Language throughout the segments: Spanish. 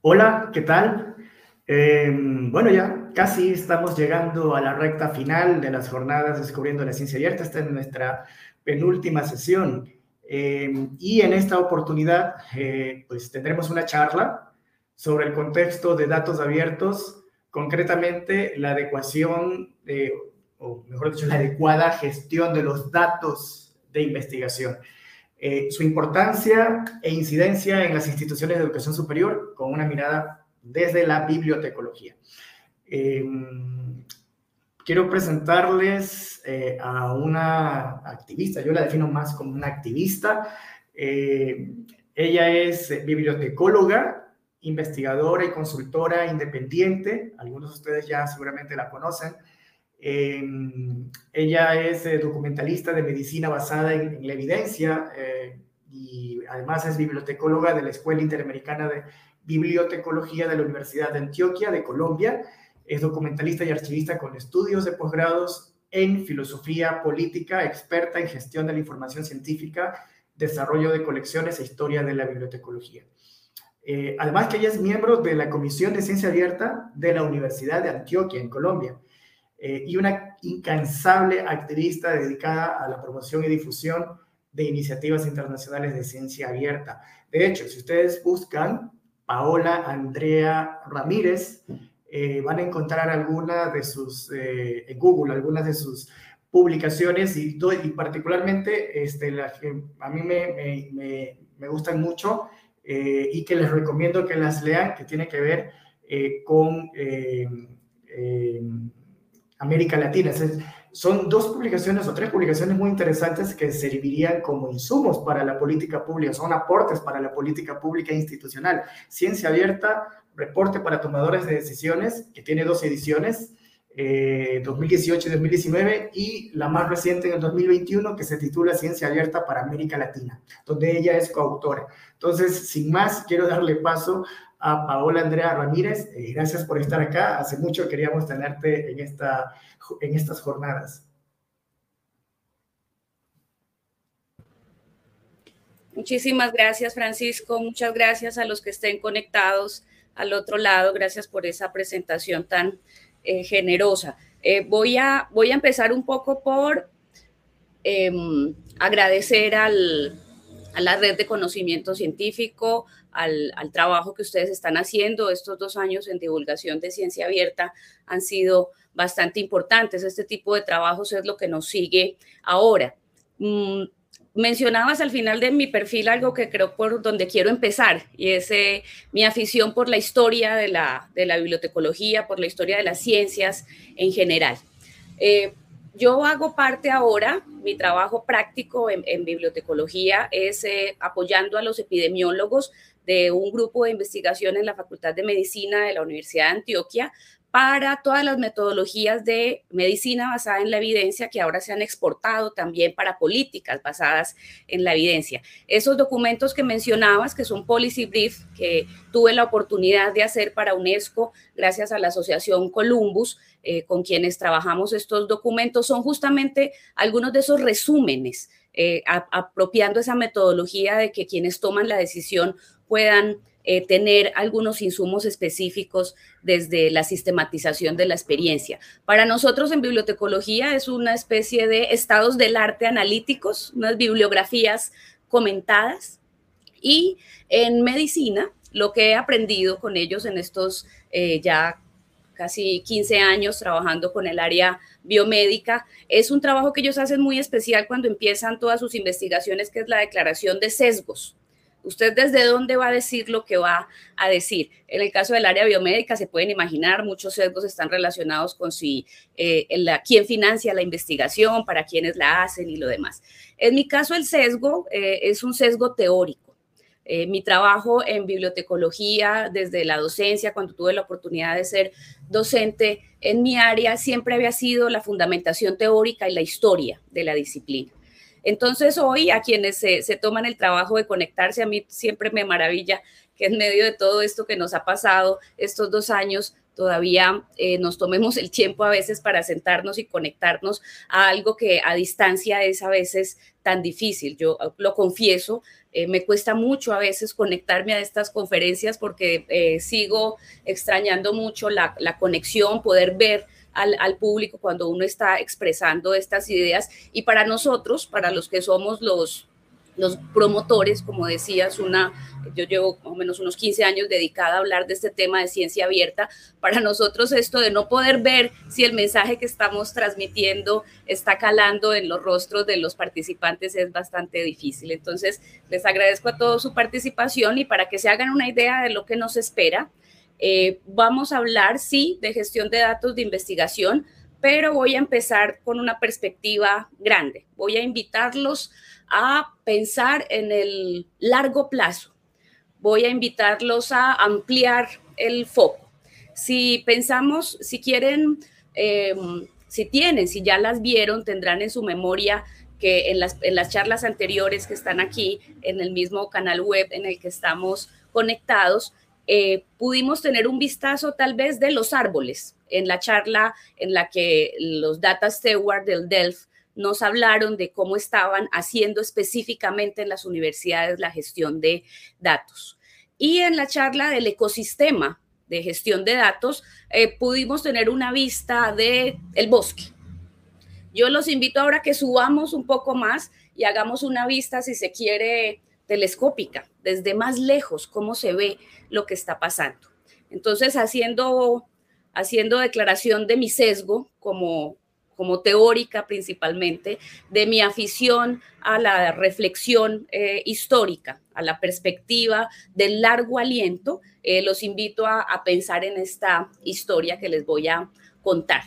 Hola, ¿qué tal? Eh, bueno, ya casi estamos llegando a la recta final de las jornadas Descubriendo la Ciencia Abierta. Esta es nuestra penúltima sesión. Eh, y en esta oportunidad, eh, pues tendremos una charla sobre el contexto de datos abiertos, concretamente la adecuación, de, o mejor dicho, la adecuada gestión de los datos de investigación. Eh, su importancia e incidencia en las instituciones de educación superior con una mirada desde la bibliotecología. Eh, quiero presentarles eh, a una activista, yo la defino más como una activista. ella es bibliotecóloga, investigadora y consultora independiente, algunos de ustedes ya seguramente la conocen. Ella es eh, documentalista de medicina basada en, la evidencia eh, y además es bibliotecóloga de la Escuela Interamericana de Bibliotecología de la Universidad de Antioquia de Colombia. Es documentalista y archivista con estudios de posgrados en filosofía política, experta en gestión de la información científica, desarrollo de colecciones e historia de la bibliotecología. Eh, además que ella es miembro de la Comisión de Ciencia Abierta de la Universidad de Antioquia en Colombia eh, y una incansable activista dedicada a la promoción y difusión de iniciativas internacionales de ciencia abierta. De hecho, si ustedes buscan Paola Andrea Ramírez, eh, van a encontrar algunas de sus, eh, en Google, algunas de sus publicaciones y, y particularmente este, la, a mí me, me, me, gustan mucho y que les recomiendo que las lean, que tiene que ver con América Latina. son dos publicaciones o tres publicaciones muy interesantes que servirían como insumos para la política pública, son aportes para la política pública institucional. Ciencia Abierta, reporte para tomadores de decisiones, que tiene dos ediciones, 2018 eh, y 2019, y la más reciente en el 2021, que se titula Ciencia Abierta para América Latina, donde ella es coautora. Entonces, sin más, quiero darle paso a Paola Andrea Ramírez. Eh, gracias por estar acá. Hace mucho queríamos tenerte en, esta, en estas jornadas. Muchísimas gracias, Francisco. Muchas gracias a los que estén conectados al otro lado. Gracias por esa presentación tan eh, generosa. Eh, voy, a, voy a empezar un poco por em, agradecer al, a la red de conocimiento científico, al, trabajo que ustedes están haciendo. Estos dos años en divulgación de ciencia abierta han sido bastante importantes. Este tipo de trabajos es lo que nos sigue ahora. Mm, mencionabas al final de mi perfil algo que creo por donde quiero empezar y es eh, mi afición por la historia de la, de la bibliotecología, por la historia de las ciencias en general. Eh, yo hago parte ahora, mi trabajo práctico en, bibliotecología es eh, apoyando a los epidemiólogos de un grupo de investigación en la Facultad de Medicina de la Universidad de Antioquia para todas las metodologías de medicina basada en la evidencia que ahora se han exportado también para políticas basadas en la evidencia. Esos documentos que mencionabas, que son Policy Brief, que tuve la oportunidad de hacer para UNESCO gracias a la Asociación Columbus, eh, con quienes trabajamos estos documentos, son justamente algunos de esos resúmenes, eh, apropiando esa metodología de que quienes toman la decisión puedan eh, tener algunos insumos específicos desde la sistematización de la experiencia. Para nosotros en bibliotecología es una especie de estados del arte analíticos, unas bibliografías comentadas. Y en medicina, lo que he aprendido con ellos en estos eh, ya casi 15 años trabajando con el área biomédica. Es un trabajo que ellos hacen muy especial cuando empiezan todas sus investigaciones, que es la declaración de sesgos. ¿Usted desde dónde va a decir lo que va a decir? En el caso del área biomédica se pueden imaginar, muchos sesgos están relacionados con si, eh, quién financia la investigación, para quiénes la hacen y lo demás. En mi caso el sesgo eh, es un sesgo teórico. Eh, mi trabajo en bibliotecología, desde la docencia, cuando tuve la oportunidad de ser docente en mi área, siempre había sido la fundamentación teórica y la historia de la disciplina. Entonces hoy a quienes se, toman el trabajo de conectarse, a mí siempre me maravilla que en medio de todo esto que nos ha pasado estos dos años, todavía eh, nos tomemos el tiempo a veces para sentarnos y conectarnos a algo que a distancia es a veces tan difícil. Yo lo confieso, eh, me cuesta mucho a veces conectarme a estas conferencias porque eh, sigo extrañando mucho la, conexión, poder ver al, público cuando uno está expresando estas ideas. Y para nosotros, para los que somos los los promotores, como decías, una, yo llevo más o menos unos 15 años dedicada a hablar de este tema de ciencia abierta. Para nosotros esto de no poder ver si el mensaje que estamos transmitiendo está calando en los rostros de los participantes es bastante difícil. Entonces, les agradezco a todos su participación y para que se hagan una idea de lo que nos espera, eh, vamos a hablar, sí, de gestión de datos de investigación, pero voy a empezar con una perspectiva grande. Voy a invitarlos a pensar en el largo plazo. Voy a invitarlos a ampliar el foco. Si pensamos, si quieren, em, si tienen, si ya las vieron, tendrán en su memoria que en las, en las charlas anteriores que están aquí, en el mismo canal web en el que estamos conectados, eh, pudimos tener un vistazo tal vez de los árboles en la charla en la que los data steward del DELF nos hablaron de cómo estaban haciendo específicamente en las universidades la gestión de datos. Y en la charla del ecosistema de gestión de datos, eh, pudimos tener una vista de el bosque. Yo los invito ahora que subamos un poco más y hagamos una vista, si se quiere, telescópica, desde más lejos, cómo se ve lo que está pasando. Entonces, haciendo, haciendo declaración de mi sesgo como como teórica principalmente, de mi afición a la reflexión eh, histórica, a la perspectiva del largo aliento, eh, los invito a, pensar en esta historia que les voy a contar.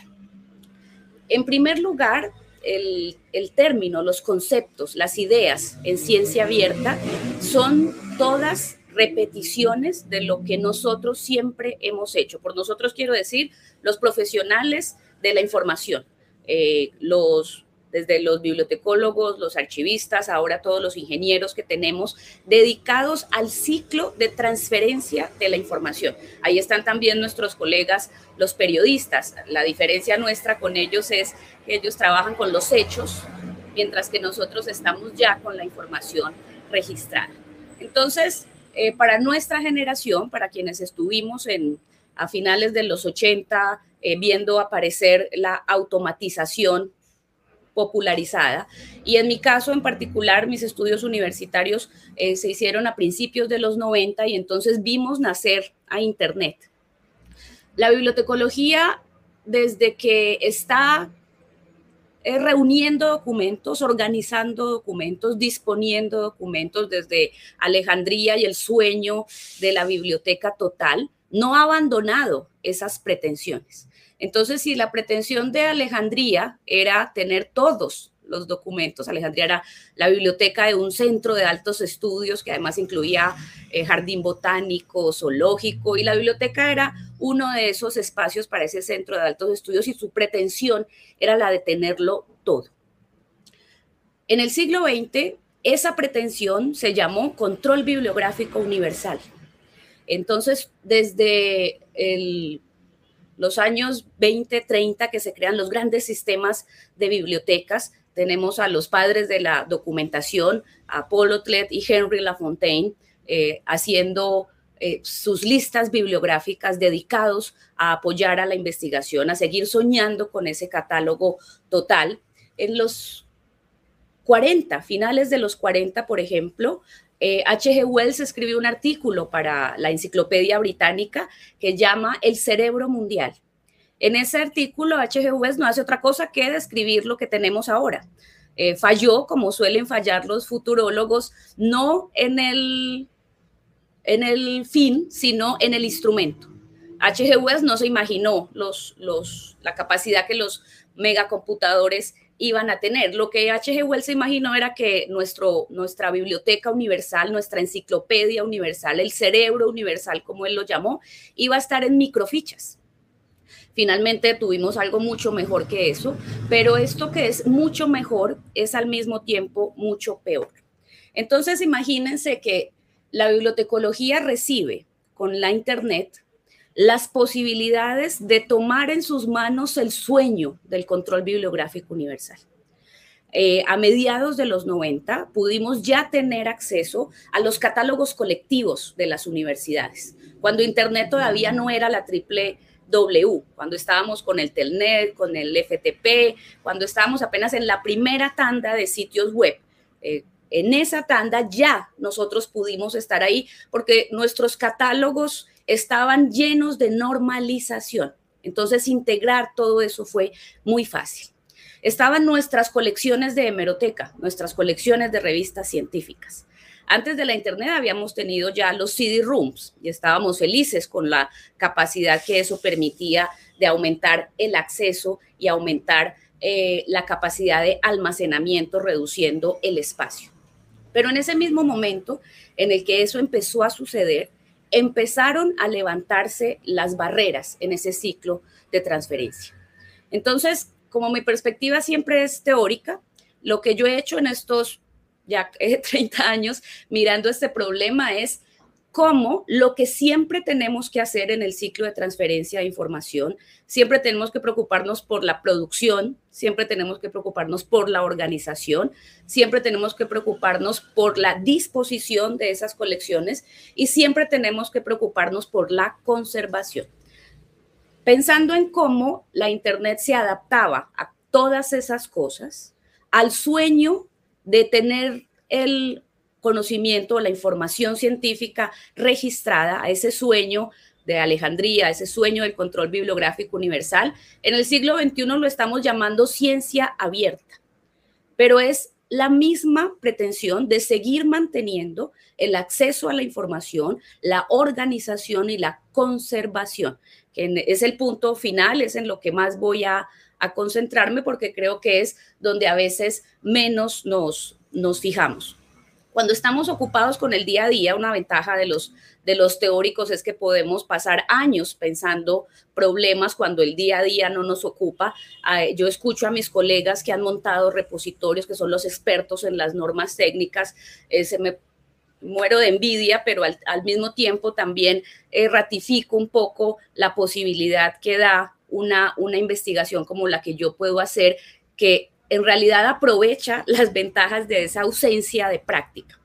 En primer lugar, el, término, los conceptos, las ideas en ciencia abierta son todas repeticiones de lo que nosotros siempre hemos hecho. Por nosotros quiero decir los profesionales de la información, eh, los desde los bibliotecólogos, los archivistas, ahora todos los ingenieros que tenemos dedicados al ciclo de transferencia de la información. Ahí están también nuestros colegas, los periodistas. La diferencia nuestra con ellos es que ellos trabajan con los hechos, mientras que nosotros estamos ya con la información registrada. Entonces, eh, para nuestra generación, para quienes estuvimos en, a finales de los 80, eh, viendo aparecer la automatización popularizada. Y en mi caso en particular, mis estudios universitarios eh, se hicieron a principios de los 90 y entonces vimos nacer a Internet. La bibliotecología, desde que está eh, reuniendo documentos, organizando documentos, disponiendo documentos desde Alejandría y el sueño de la biblioteca total, no ha abandonado esas pretensiones. Entonces, si la pretensión de Alejandría era tener todos los documentos, Alejandría era la biblioteca de un centro de altos estudios que además incluía eh, jardín botánico, zoológico, y la biblioteca era uno de esos espacios para ese centro de altos estudios y su pretensión era la de tenerlo todo. En el siglo XX, esa pretensión se llamó control bibliográfico universal. Entonces, desde el los años 20, 30 que se crean los grandes sistemas de bibliotecas. Tenemos a los padres de la documentación, a Paul Otlet y Henry Lafontaine, eh, haciendo eh, sus listas bibliográficas dedicados a apoyar a la investigación, a seguir soñando con ese catálogo total. En los 40, finales de los 40, por ejemplo, H.G. Eh, Wells escribió un artículo para la Enciclopedia Británica que llama El cerebro mundial. En ese artículo, H.G. Wells no hace otra cosa que describir lo que tenemos ahora. Eh, falló, como suelen fallar los futurólogos, no en el, en el fin, sino en el instrumento. H.G. Wells no se imaginó la capacidad que los megacomputadores iban a tener. Lo que H.G. Wells imaginó era que nuestro, nuestra biblioteca universal, nuestra enciclopedia universal, el cerebro universal, como él lo llamó, iba a estar en microfichas. Finalmente tuvimos algo mucho mejor que eso, pero esto que es mucho mejor es al mismo tiempo mucho peor. Entonces imagínense que la bibliotecología recibe con la Internet las posibilidades de tomar en sus manos el sueño del control bibliográfico universal. Eh, a mediados de los 90 pudimos ya tener acceso a los catálogos colectivos de las universidades, cuando Internet todavía no era la triple W, cuando estábamos con el Telnet, con el FTP, cuando estábamos apenas en la primera tanda de sitios web. Eh, en esa tanda ya nosotros pudimos estar ahí porque nuestros catálogos estaban llenos de normalización. Entonces, integrar todo eso fue muy fácil. Estaban nuestras colecciones de hemeroteca, nuestras colecciones de revistas científicas. Antes de la Internet habíamos tenido ya los CD-rooms y estábamos felices con la capacidad que eso permitía de aumentar el acceso y aumentar eh, la capacidad de almacenamiento, reduciendo el espacio. Pero en ese mismo momento en el que eso empezó a suceder, empezaron a levantarse las barreras en ese ciclo de transferencia. Entonces, como mi perspectiva siempre es teórica, lo que yo he hecho en estos ya 30 años mirando este problema es cómo lo que siempre tenemos que hacer en el ciclo de transferencia de información, siempre tenemos que preocuparnos por la producción, siempre tenemos que preocuparnos por la organización, siempre tenemos que preocuparnos por la disposición de esas colecciones y siempre tenemos que preocuparnos por la conservación. Pensando en cómo la Internet se adaptaba a todas esas cosas, al sueño de tener el conocimiento, la información científica registrada, a ese sueño de Alejandría, ese sueño del control bibliográfico universal. En el siglo XXI lo estamos llamando ciencia abierta, pero es la misma pretensión de seguir manteniendo el acceso a la información, la organización y la conservación que es el punto final, es en lo que más voy a, concentrarme porque creo que es donde a veces menos nos, nos fijamos. Cuando estamos ocupados con el día a día, una ventaja de los, de los teóricos es que podemos pasar años pensando problemas cuando el día a día no nos ocupa. Ah, yo escucho a mis colegas que han montado repositorios, que son los expertos en las normas técnicas, eh, se me muero de envidia, pero al, mismo tiempo también eh, ratifico un poco la posibilidad que da una, una investigación como la que yo puedo hacer, que en realidad aprovecha las ventajas de esa ausencia de práctica.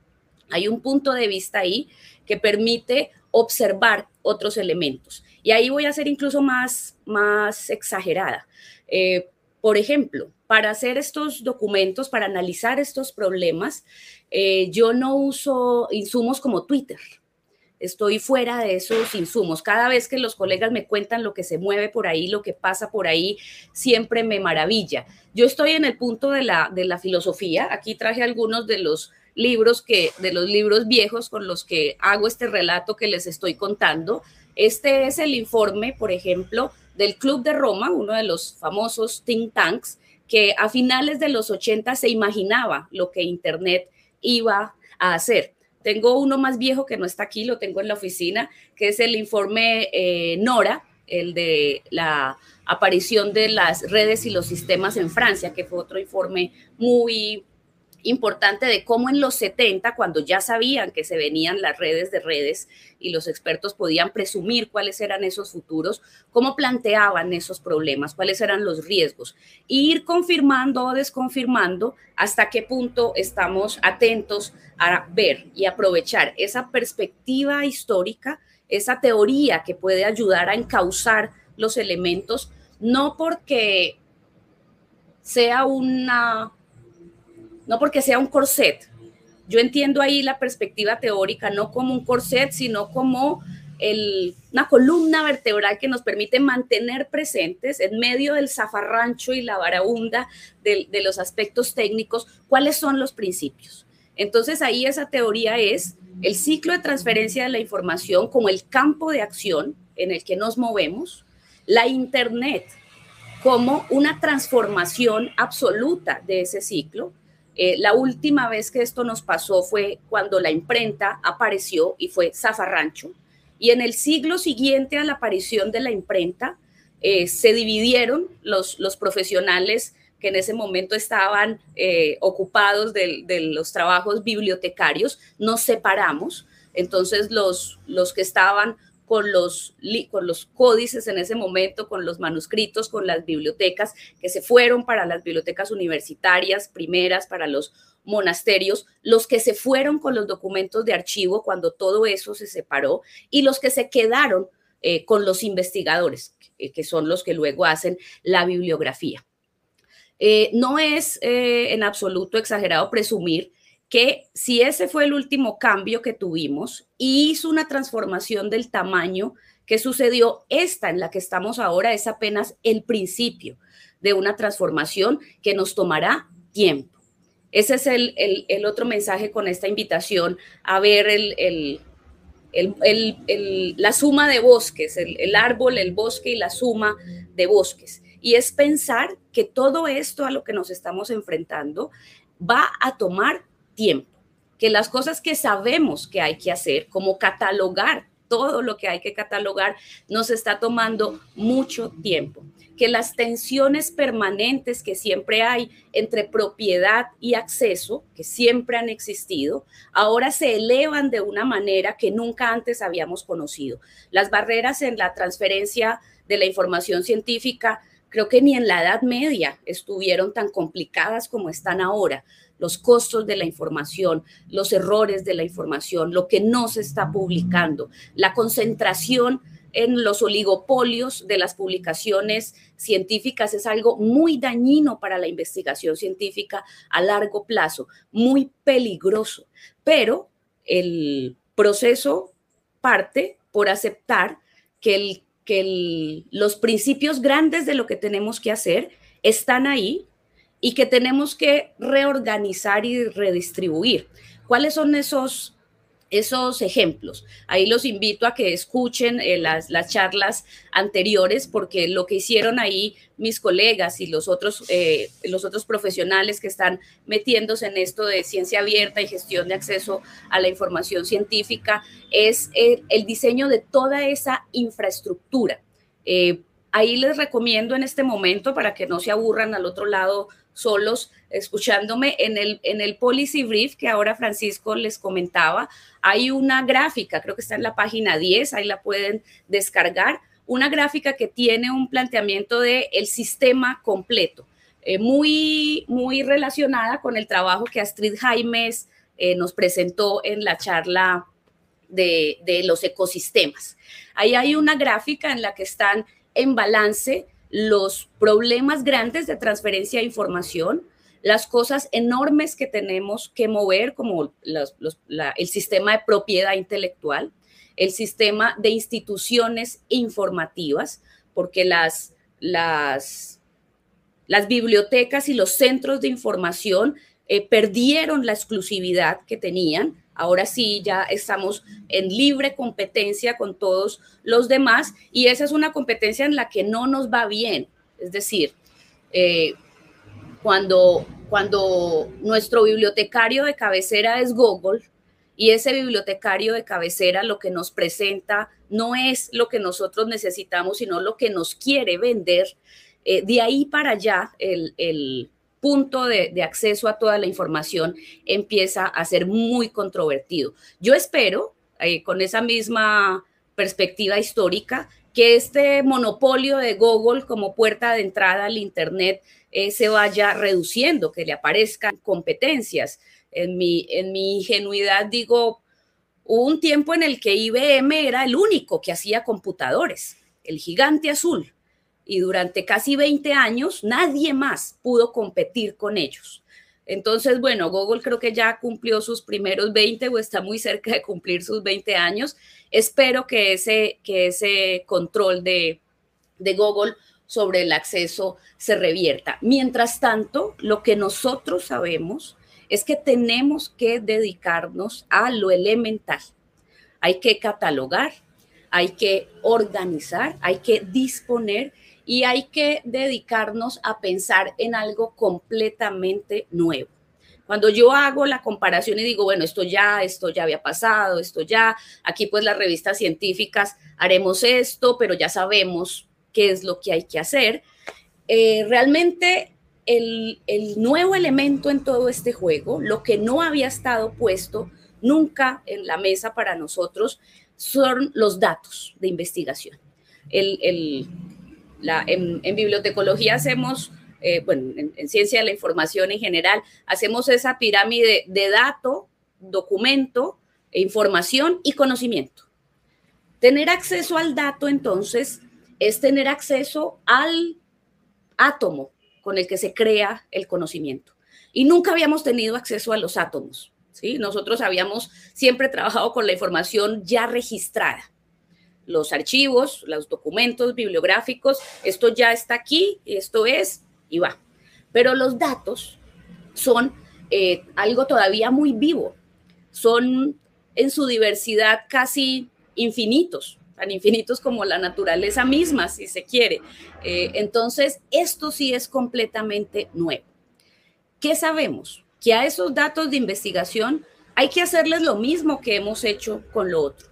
Hay un punto de vista ahí que permite observar otros elementos. Y ahí voy a ser incluso más, más exagerada. Eh, por ejemplo, para hacer estos documentos, para analizar estos problemas, eh, yo no uso insumos como Twitter. Estoy fuera de esos insumos. Cada vez que los colegas me cuentan lo que se mueve por ahí, lo que pasa por ahí, siempre me maravilla. Yo estoy en el punto de la, de la filosofía. Aquí traje algunos de los libros que, de los libros viejos con los que hago este relato que les estoy contando. Este es el informe, por ejemplo, del Club de Roma, uno de los famosos think tanks, que a finales de los 80 se imaginaba lo que Internet iba a hacer. Tengo uno más viejo que no está aquí, lo tengo en la oficina, que es el informe eh, Nora, el de la aparición de las redes y los sistemas en Francia, que fue otro informe muy importante de cómo en los 70, cuando ya sabían que se venían las redes de redes y los expertos podían presumir cuáles eran esos futuros, cómo planteaban esos problemas, cuáles eran los riesgos, e ir confirmando o desconfirmando hasta qué punto estamos atentos a ver y aprovechar esa perspectiva histórica, esa teoría que puede ayudar a encauzar los elementos, no porque sea una no porque sea un corset. Yo entiendo ahí la perspectiva teórica, no como un corset, sino como una columna vertebral que nos permite mantener presentes en medio del zafarrancho y la varaunda de los aspectos técnicos cuáles son los principios. Entonces ahí esa teoría es el ciclo de transferencia de la información como el campo de acción en el que nos movemos, la Internet como una transformación absoluta de ese ciclo, eh, la última vez que esto nos pasó fue cuando la imprenta apareció y fue Zafarrancho. Y en el siglo siguiente a la aparición de la imprenta, eh, se dividieron los, los profesionales que en ese momento estaban eh, ocupados de, de, los trabajos bibliotecarios, nos separamos. Entonces los, los que estaban con los, con los códices en ese momento, con los manuscritos, con las bibliotecas que se fueron para las bibliotecas universitarias primeras, para los monasterios, los que se fueron con los documentos de archivo cuando todo eso se separó y los que se quedaron eh, con los investigadores, que son los que luego hacen la bibliografía. Eh, no es eh, en absoluto exagerado presumir que si ese fue el último cambio que tuvimos y hizo una transformación del tamaño que sucedió, esta en la que estamos ahora es apenas el principio de una transformación que nos tomará tiempo. Ese es el, otro mensaje con esta invitación a ver el, la suma de bosques, el árbol, el bosque y la suma de bosques. Y es pensar que todo esto a lo que nos estamos enfrentando va a tomar tiempo, que las cosas que sabemos que hay que hacer, como catalogar todo lo que hay que catalogar, nos está tomando mucho tiempo, que las tensiones permanentes que siempre hay entre propiedad y acceso, que siempre han existido, ahora se elevan de una manera que nunca antes habíamos conocido. Las barreras en la transferencia de la información científica creo que ni en la Edad Media estuvieron tan complicadas como están ahora los costos de la información, los errores de la información, lo que no se está publicando, la concentración en los oligopolios de las publicaciones científicas es algo muy dañino para la investigación científica a largo plazo, muy peligroso. Pero el proceso parte por aceptar que, que los principios grandes de lo que tenemos que hacer están ahí y que tenemos que reorganizar y redistribuir. ¿Cuáles son esos, esos ejemplos? Ahí los invito a que escuchen eh, las, las, charlas anteriores porque lo que hicieron ahí mis colegas y los otros, eh, los otros profesionales que están metiéndose en esto de ciencia abierta y gestión de acceso a la información científica es el, el diseño de toda esa infraestructura. Eh, ahí les recomiendo en este momento para que no se aburran al otro lado solos escuchándome en el, en el policy brief que ahora Francisco les comentaba. Hay una gráfica, creo que está en la página 10, ahí la pueden descargar, una gráfica que tiene un planteamiento de el sistema completo, eh, muy, muy relacionada con el trabajo que Astrid Jaimes eh, nos presentó en la charla de, de los ecosistemas. Ahí hay una gráfica en la que están en balance los problemas grandes de transferencia de información, las cosas enormes que tenemos que mover, como el sistema de propiedad intelectual, el sistema de instituciones informativas, porque las, bibliotecas y los centros de información eh, perdieron la exclusividad que tenían Ahora sí, ya estamos en libre competencia con todos los demás y esa es una competencia en la que no nos va bien. Es decir, eh, cuando, cuando nuestro bibliotecario de cabecera es Google y ese bibliotecario de cabecera lo que nos presenta no es lo que nosotros necesitamos, sino lo que nos quiere vender, eh, de ahí para allá el, el punto de, acceso a toda la información empieza a ser muy controvertido. Yo espero, eh, con esa misma perspectiva histórica, que este monopolio de Google como puerta de entrada al Internet eh, se vaya reduciendo, que le aparezcan competencias. En mi, en mi ingenuidad digo, hubo un tiempo en el que IBM era el único que hacía computadores, el gigante azul y durante casi 20 años nadie más pudo competir con ellos. Entonces, bueno, Google creo que ya cumplió sus primeros 20 o está muy cerca de cumplir sus 20 años. Espero que ese, que ese control de, de Google sobre el acceso se revierta. Mientras tanto, lo que nosotros sabemos es que tenemos que dedicarnos a lo elemental. Hay que catalogar, hay que organizar, hay que disponer y hay que dedicarnos a pensar en algo completamente nuevo. Cuando yo hago la comparación y digo, bueno, esto ya, esto ya había pasado, esto ya, aquí pues las revistas científicas haremos esto, pero ya sabemos qué es lo que hay que hacer. Eh, realmente el, el nuevo elemento en todo este juego, lo que no había estado puesto nunca en la mesa para nosotros, son los datos de investigación. El, la, en, bibliotecología hacemos, eh, bueno, en, ciencia de la información en general, hacemos esa pirámide de dato, documento, información y conocimiento. Tener acceso al dato, entonces, es tener acceso al átomo con el que se crea el conocimiento. Y nunca habíamos tenido acceso a los átomos. ¿sí? Nosotros habíamos siempre trabajado con la información ya registrada. Los archivos, los documentos bibliográficos, esto ya está aquí, esto es, y va. Pero los datos son eh, algo todavía muy vivo, son en su diversidad casi infinitos, tan infinitos como la naturaleza misma, si se quiere. Eh, entonces, esto sí es completamente nuevo. ¿Qué sabemos? Que a esos datos de investigación hay que hacerles lo mismo que hemos hecho con lo otro.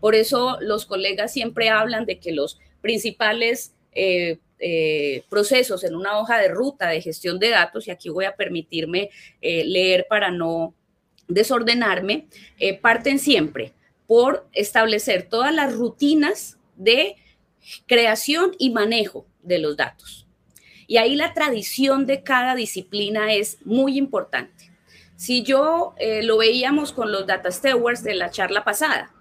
Por eso los colegas siempre hablan de que los principales eh, eh, procesos en una hoja de ruta de gestión de datos, y aquí voy a permitirme leer para no desordenarme, parten siempre por establecer todas las rutinas de creación y manejo de los datos. Y ahí la tradición de cada disciplina es muy importante. Si yo eh, lo veíamos con los data stewards de la charla pasada,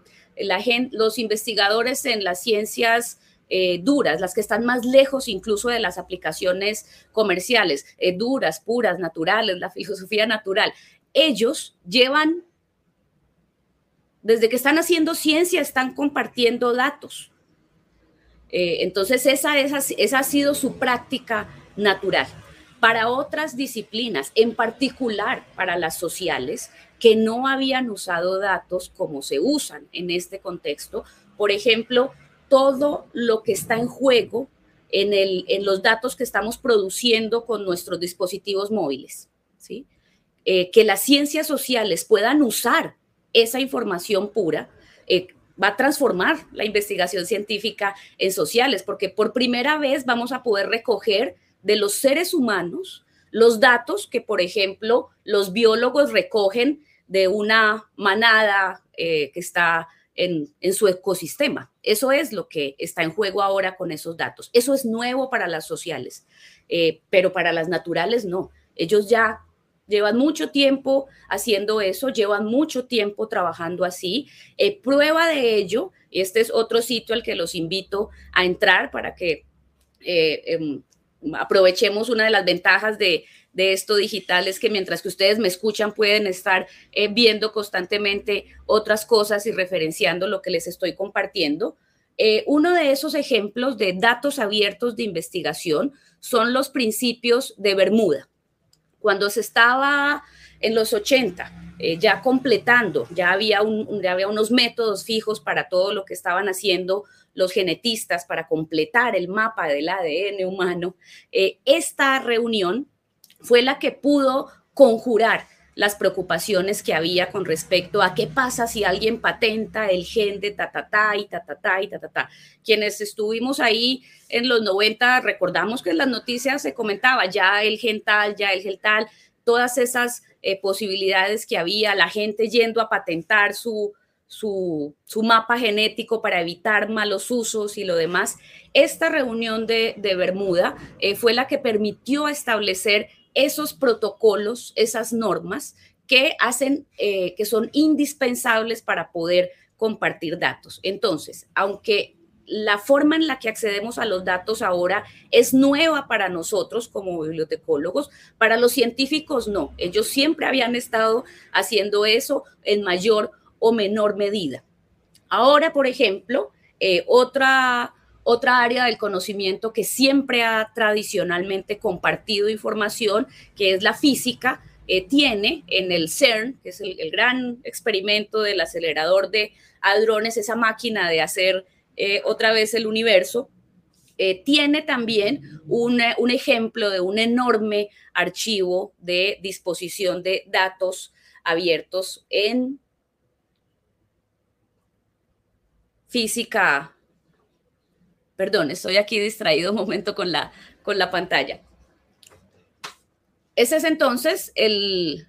los investigadores en las ciencias eh, duras, las que están más lejos incluso de las aplicaciones comerciales, eh, duras, puras, naturales, la filosofía natural, ellos llevan desde que están haciendo ciencia, están compartiendo datos. Eh, entonces, esa, esa ha sido su práctica natural. Para otras disciplinas, en particular para las sociales, que no habían usado datos como se usan en este contexto, por ejemplo, todo lo que está en juego en, el, en los datos que estamos produciendo con nuestros dispositivos móviles, ¿sí? Eh, que las ciencias sociales puedan usar esa información pura eh, va a transformar la investigación científica en sociales, porque por primera vez vamos a poder recoger de los seres humanos los datos que, por ejemplo, los biólogos recogen de una manada eh, que está en, su ecosistema. Eso es lo que está en juego ahora con esos datos. Eso es nuevo para las sociales, eh, pero para las naturales no. Ellos ya llevan mucho tiempo haciendo eso, llevan mucho tiempo trabajando así. Eh, prueba de ello, este es otro sitio al que los invito a entrar para que em, aprovechemos una de las ventajas de, esto digital es que mientras que ustedes me escuchan pueden estar eh, viendo constantemente otras cosas y referenciando lo que les estoy compartiendo. uno de esos ejemplos de datos abiertos de investigación son los principios de Bermuda. Cuando se estaba en los 80, eh, ya completando, ya había, un, había unos métodos fijos para todo lo que estaban haciendo los genetistas para completar el mapa del ADN humano, eh, esta reunión fue la que pudo conjurar las preocupaciones que había con respecto a qué pasa si alguien patenta el gen de ta, ta, ta y ta, ta, ta y ta, ta, ta. Quienes estuvimos ahí en los 90, recordamos que en las noticias se comentaba ya el gen tal, ya el gen tal, todas esas eh, posibilidades que había, la gente yendo a patentar su, su, su, mapa genético para evitar malos usos y lo demás. Esta reunión de, de Bermuda eh, fue la que permitió establecer esos protocolos, esas normas que hacen, eh, que son indispensables para poder compartir datos. Entonces, aunque la forma en la que accedemos a los datos ahora es nueva para nosotros como bibliotecólogos, para los científicos no. Ellos siempre habían estado haciendo eso en mayor o menor medida. Ahora, por ejemplo, eh, otra otra área del conocimiento que siempre ha tradicionalmente compartido información, que es la física, eh, tiene en el CERN, que es el, gran experimento del acelerador de hadrones, esa máquina de hacer eh, otra vez el universo, eh, tiene también un, un, ejemplo de un enorme archivo de disposición de datos abiertos en física Perdón, estoy aquí distraído un momento con la, con la pantalla. Ese es entonces el,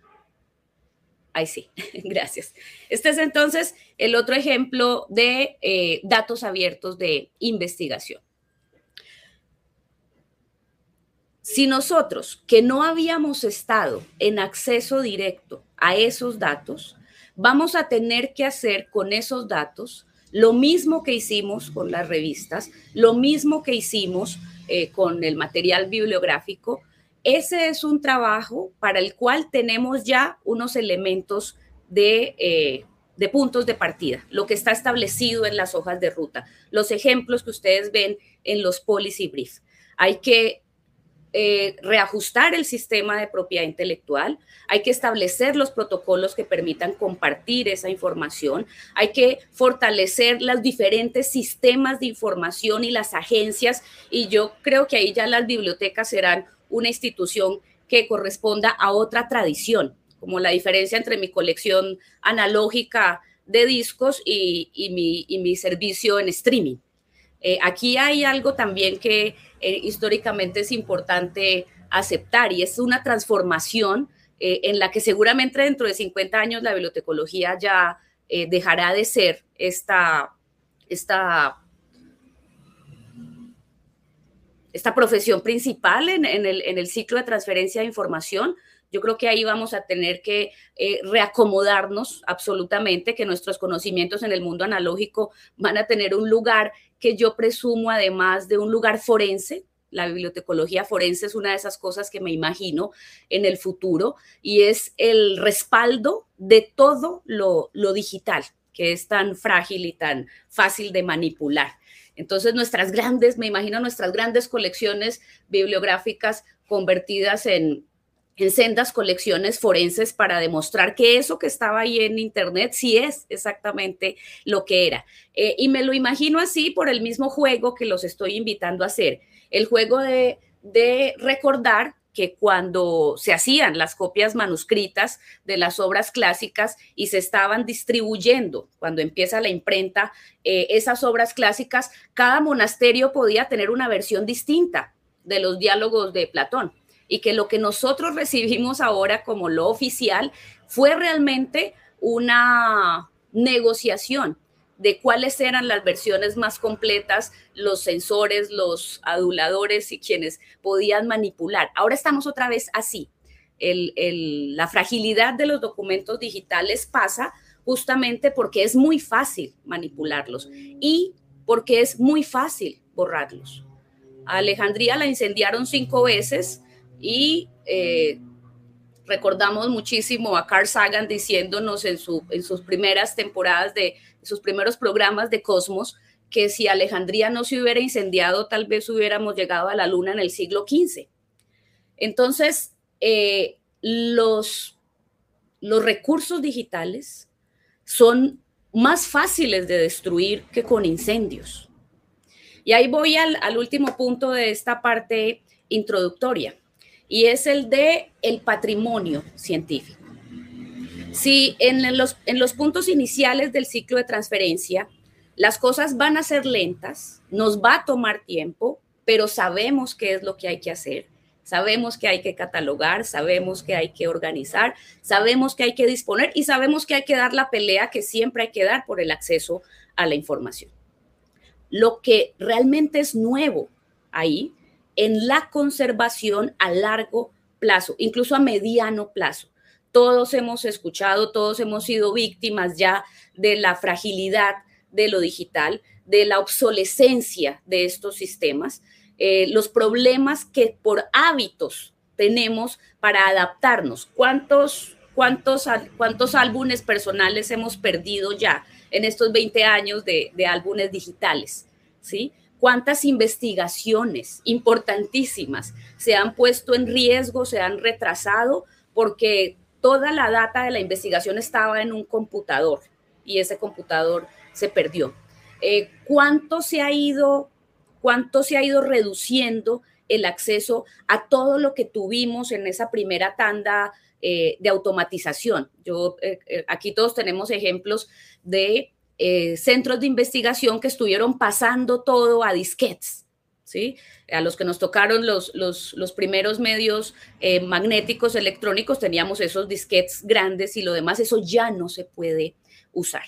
Ahí sí, gracias. Este es entonces el otro ejemplo de eh, datos abiertos de investigación. Si nosotros, que no habíamos estado en acceso directo a esos datos, vamos a tener que hacer con esos datos lo mismo que hicimos con las revistas, lo mismo que hicimos eh, con el material bibliográfico, ese es un trabajo para el cual tenemos ya unos elementos de, eh, de, puntos de partida, lo que está establecido en las hojas de ruta, los ejemplos que ustedes ven en los policy briefs. Hay que eh, reajustar el sistema de propiedad intelectual, hay que establecer los protocolos que permitan compartir esa información, hay que fortalecer los diferentes sistemas de información y las agencias, y yo creo que ahí ya las bibliotecas serán una institución que corresponda a otra tradición, como la diferencia entre mi colección analógica de discos y, mi, servicio en streaming. Eh, aquí hay algo también que eh, históricamente es importante aceptar y es una transformación eh, en la que seguramente dentro de 50 años la bibliotecología ya dejará de ser esta, esta esta profesión principal en, el, ciclo de transferencia de información. Yo creo que ahí vamos a tener que eh, reacomodarnos absolutamente, que nuestros conocimientos en el mundo analógico van a tener un lugar que yo presumo además de un lugar forense. La bibliotecología forense es una de esas cosas que me imagino en el futuro y es el respaldo de todo lo, lo digital, que es tan frágil y tan fácil de manipular. Entonces, nuestras grandes, me imagino nuestras grandes colecciones bibliográficas convertidas en, sendas colecciones forenses para demostrar que eso que estaba ahí en Internet sí es exactamente lo que era. Eh, y me lo imagino así por el mismo juego que los estoy invitando a hacer, el juego de, de recordar que cuando se hacían las copias manuscritas de las obras clásicas y se estaban distribuyendo, cuando empieza la imprenta, eh, esas obras clásicas, cada monasterio podía tener una versión distinta de los diálogos de Platón y que lo que nosotros recibimos ahora como lo oficial fue realmente una negociación de cuáles eran las versiones más completas, los sensores, los aduladores y quienes podían manipular. Ahora estamos otra vez así. la fragilidad de los documentos digitales pasa justamente porque es muy fácil manipularlos y porque es muy fácil borrarlos. Alejandría la incendiaron cinco veces y eh, recordamos muchísimo a Carl Sagan diciéndonos en, su, en sus primeras temporadas de sus primeros programas de Cosmos, que si Alejandría no se hubiera incendiado, tal vez hubiéramos llegado a la Luna en el siglo XV. Entonces, eh, los, los recursos digitales son más fáciles de destruir que con incendios. Y ahí voy al, al, último punto de esta parte introductoria, y es el de el patrimonio científico. Si en los, en los puntos iniciales del ciclo de transferencia las cosas van a ser lentas, nos va a tomar tiempo, pero sabemos qué es lo que hay que hacer, sabemos que hay que catalogar, sabemos que hay que organizar, sabemos que hay que disponer y sabemos que hay que dar la pelea que siempre hay que dar por el acceso a la información. Lo que realmente es nuevo ahí en la conservación a largo plazo, incluso a mediano plazo, todos hemos escuchado, todos hemos sido víctimas ya de la fragilidad de lo digital, de la obsolescencia de estos sistemas, eh, los problemas que por hábitos tenemos para adaptarnos. ¿Cuántos, cuántos, cuántos álbumes personales hemos perdido ya en estos 20 años de, de álbumes digitales? ¿Sí? Cuántas investigaciones importantísimas se han puesto en riesgo, se han retrasado porque toda la data de la investigación estaba en un computador y ese computador se perdió. Eh, ¿Cuánto se ha ido, cuánto se ha ido reduciendo el acceso a todo lo que tuvimos en esa primera tanda eh, de automatización? Yo eh, aquí todos tenemos ejemplos de centros de investigación que estuvieron pasando todo a disquetes, ¿sí? A los que nos tocaron los, los, los primeros medios eh, magnéticos electrónicos teníamos esos disquetes grandes y lo demás, eso ya no se puede usar.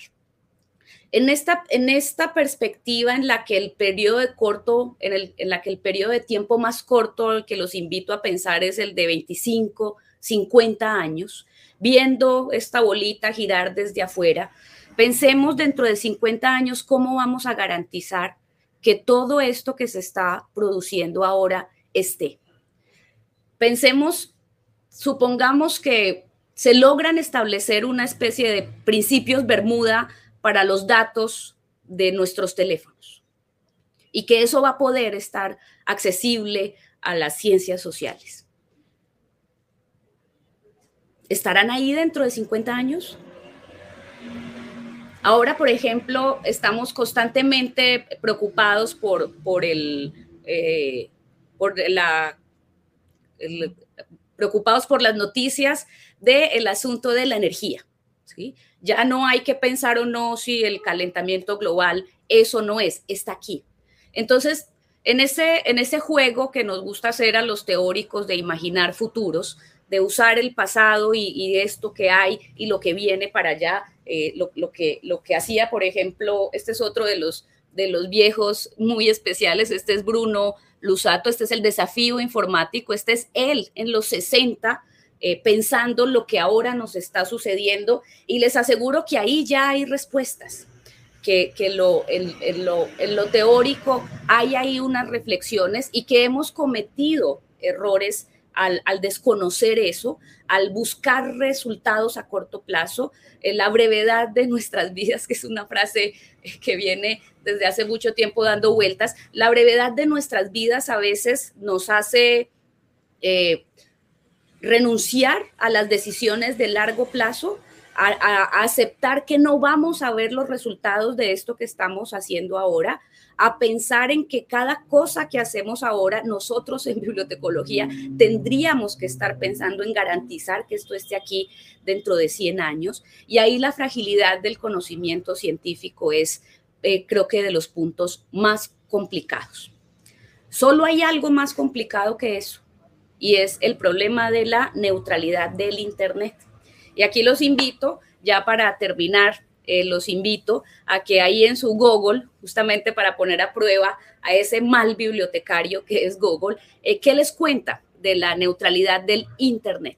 En esta, en esta perspectiva en la que el periodo de corto, en, el, en la que el periodo de tiempo más corto al que los invito a pensar es el de 25, 50 años, viendo esta bolita girar desde afuera, pensemos dentro de 50 años cómo vamos a garantizar que todo esto que se está produciendo ahora esté. Pensemos, supongamos que se logran establecer una especie de principios Bermuda para los datos de nuestros teléfonos y que eso va a poder estar accesible a las ciencias sociales. ¿Estarán ahí dentro de 50 años? Ahora, por ejemplo, estamos constantemente preocupados por, por el, eh, preocupados por las noticias del asunto de la energía. ¿sí? Ya no hay que pensar o no si el calentamiento global, eso no es, está aquí. Entonces, en ese, en ese juego que nos gusta hacer a los teóricos de imaginar futuros, de usar el pasado y, esto que hay y lo que viene para allá, eh, lo, que, lo que hacía, por ejemplo, este es otro de los, de los viejos muy especiales, este es Bruno Lusato, este es el desafío informático, este es él en los 60. Eh, pensando lo que ahora nos está sucediendo y les aseguro que ahí ya hay respuestas, que, que lo, en, lo, en lo teórico hay ahí unas reflexiones y que hemos cometido errores al, desconocer eso, al buscar resultados a corto plazo, en la brevedad de nuestras vidas, que es una frase que viene desde hace mucho tiempo dando vueltas, la brevedad de nuestras vidas a veces nos hace eh, renunciar a las decisiones de largo plazo, a aceptar que no vamos a ver los resultados de esto que estamos haciendo ahora, a pensar en que cada cosa que hacemos ahora, nosotros en bibliotecología tendríamos que estar pensando en garantizar que esto esté aquí dentro de 100 años. Y ahí la fragilidad del conocimiento científico es, eh, creo que, de los puntos más complicados. Solo hay algo más complicado que eso, y es el problema de la neutralidad del Internet. Y aquí los invito, ya para terminar, eh, los invito a que ahí en su Google, justamente para poner a prueba a ese mal bibliotecario que es Google, eh, ¿qué les cuenta de la neutralidad del Internet?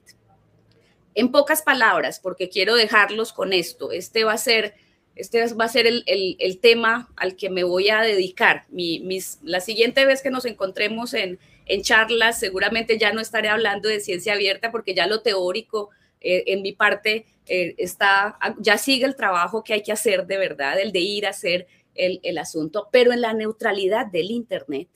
En pocas palabras, porque quiero dejarlos con esto, este va a ser, este va a ser el, el, tema al que me voy a dedicar. Mi, mis, la siguiente vez que nos encontremos en, en charlas, seguramente ya no estaré hablando de ciencia abierta porque ya lo teórico eh, en mi parte eh, está, ya sigue el trabajo que hay que hacer de verdad, el de ir a hacer el, el asunto, pero en la neutralidad del Internet.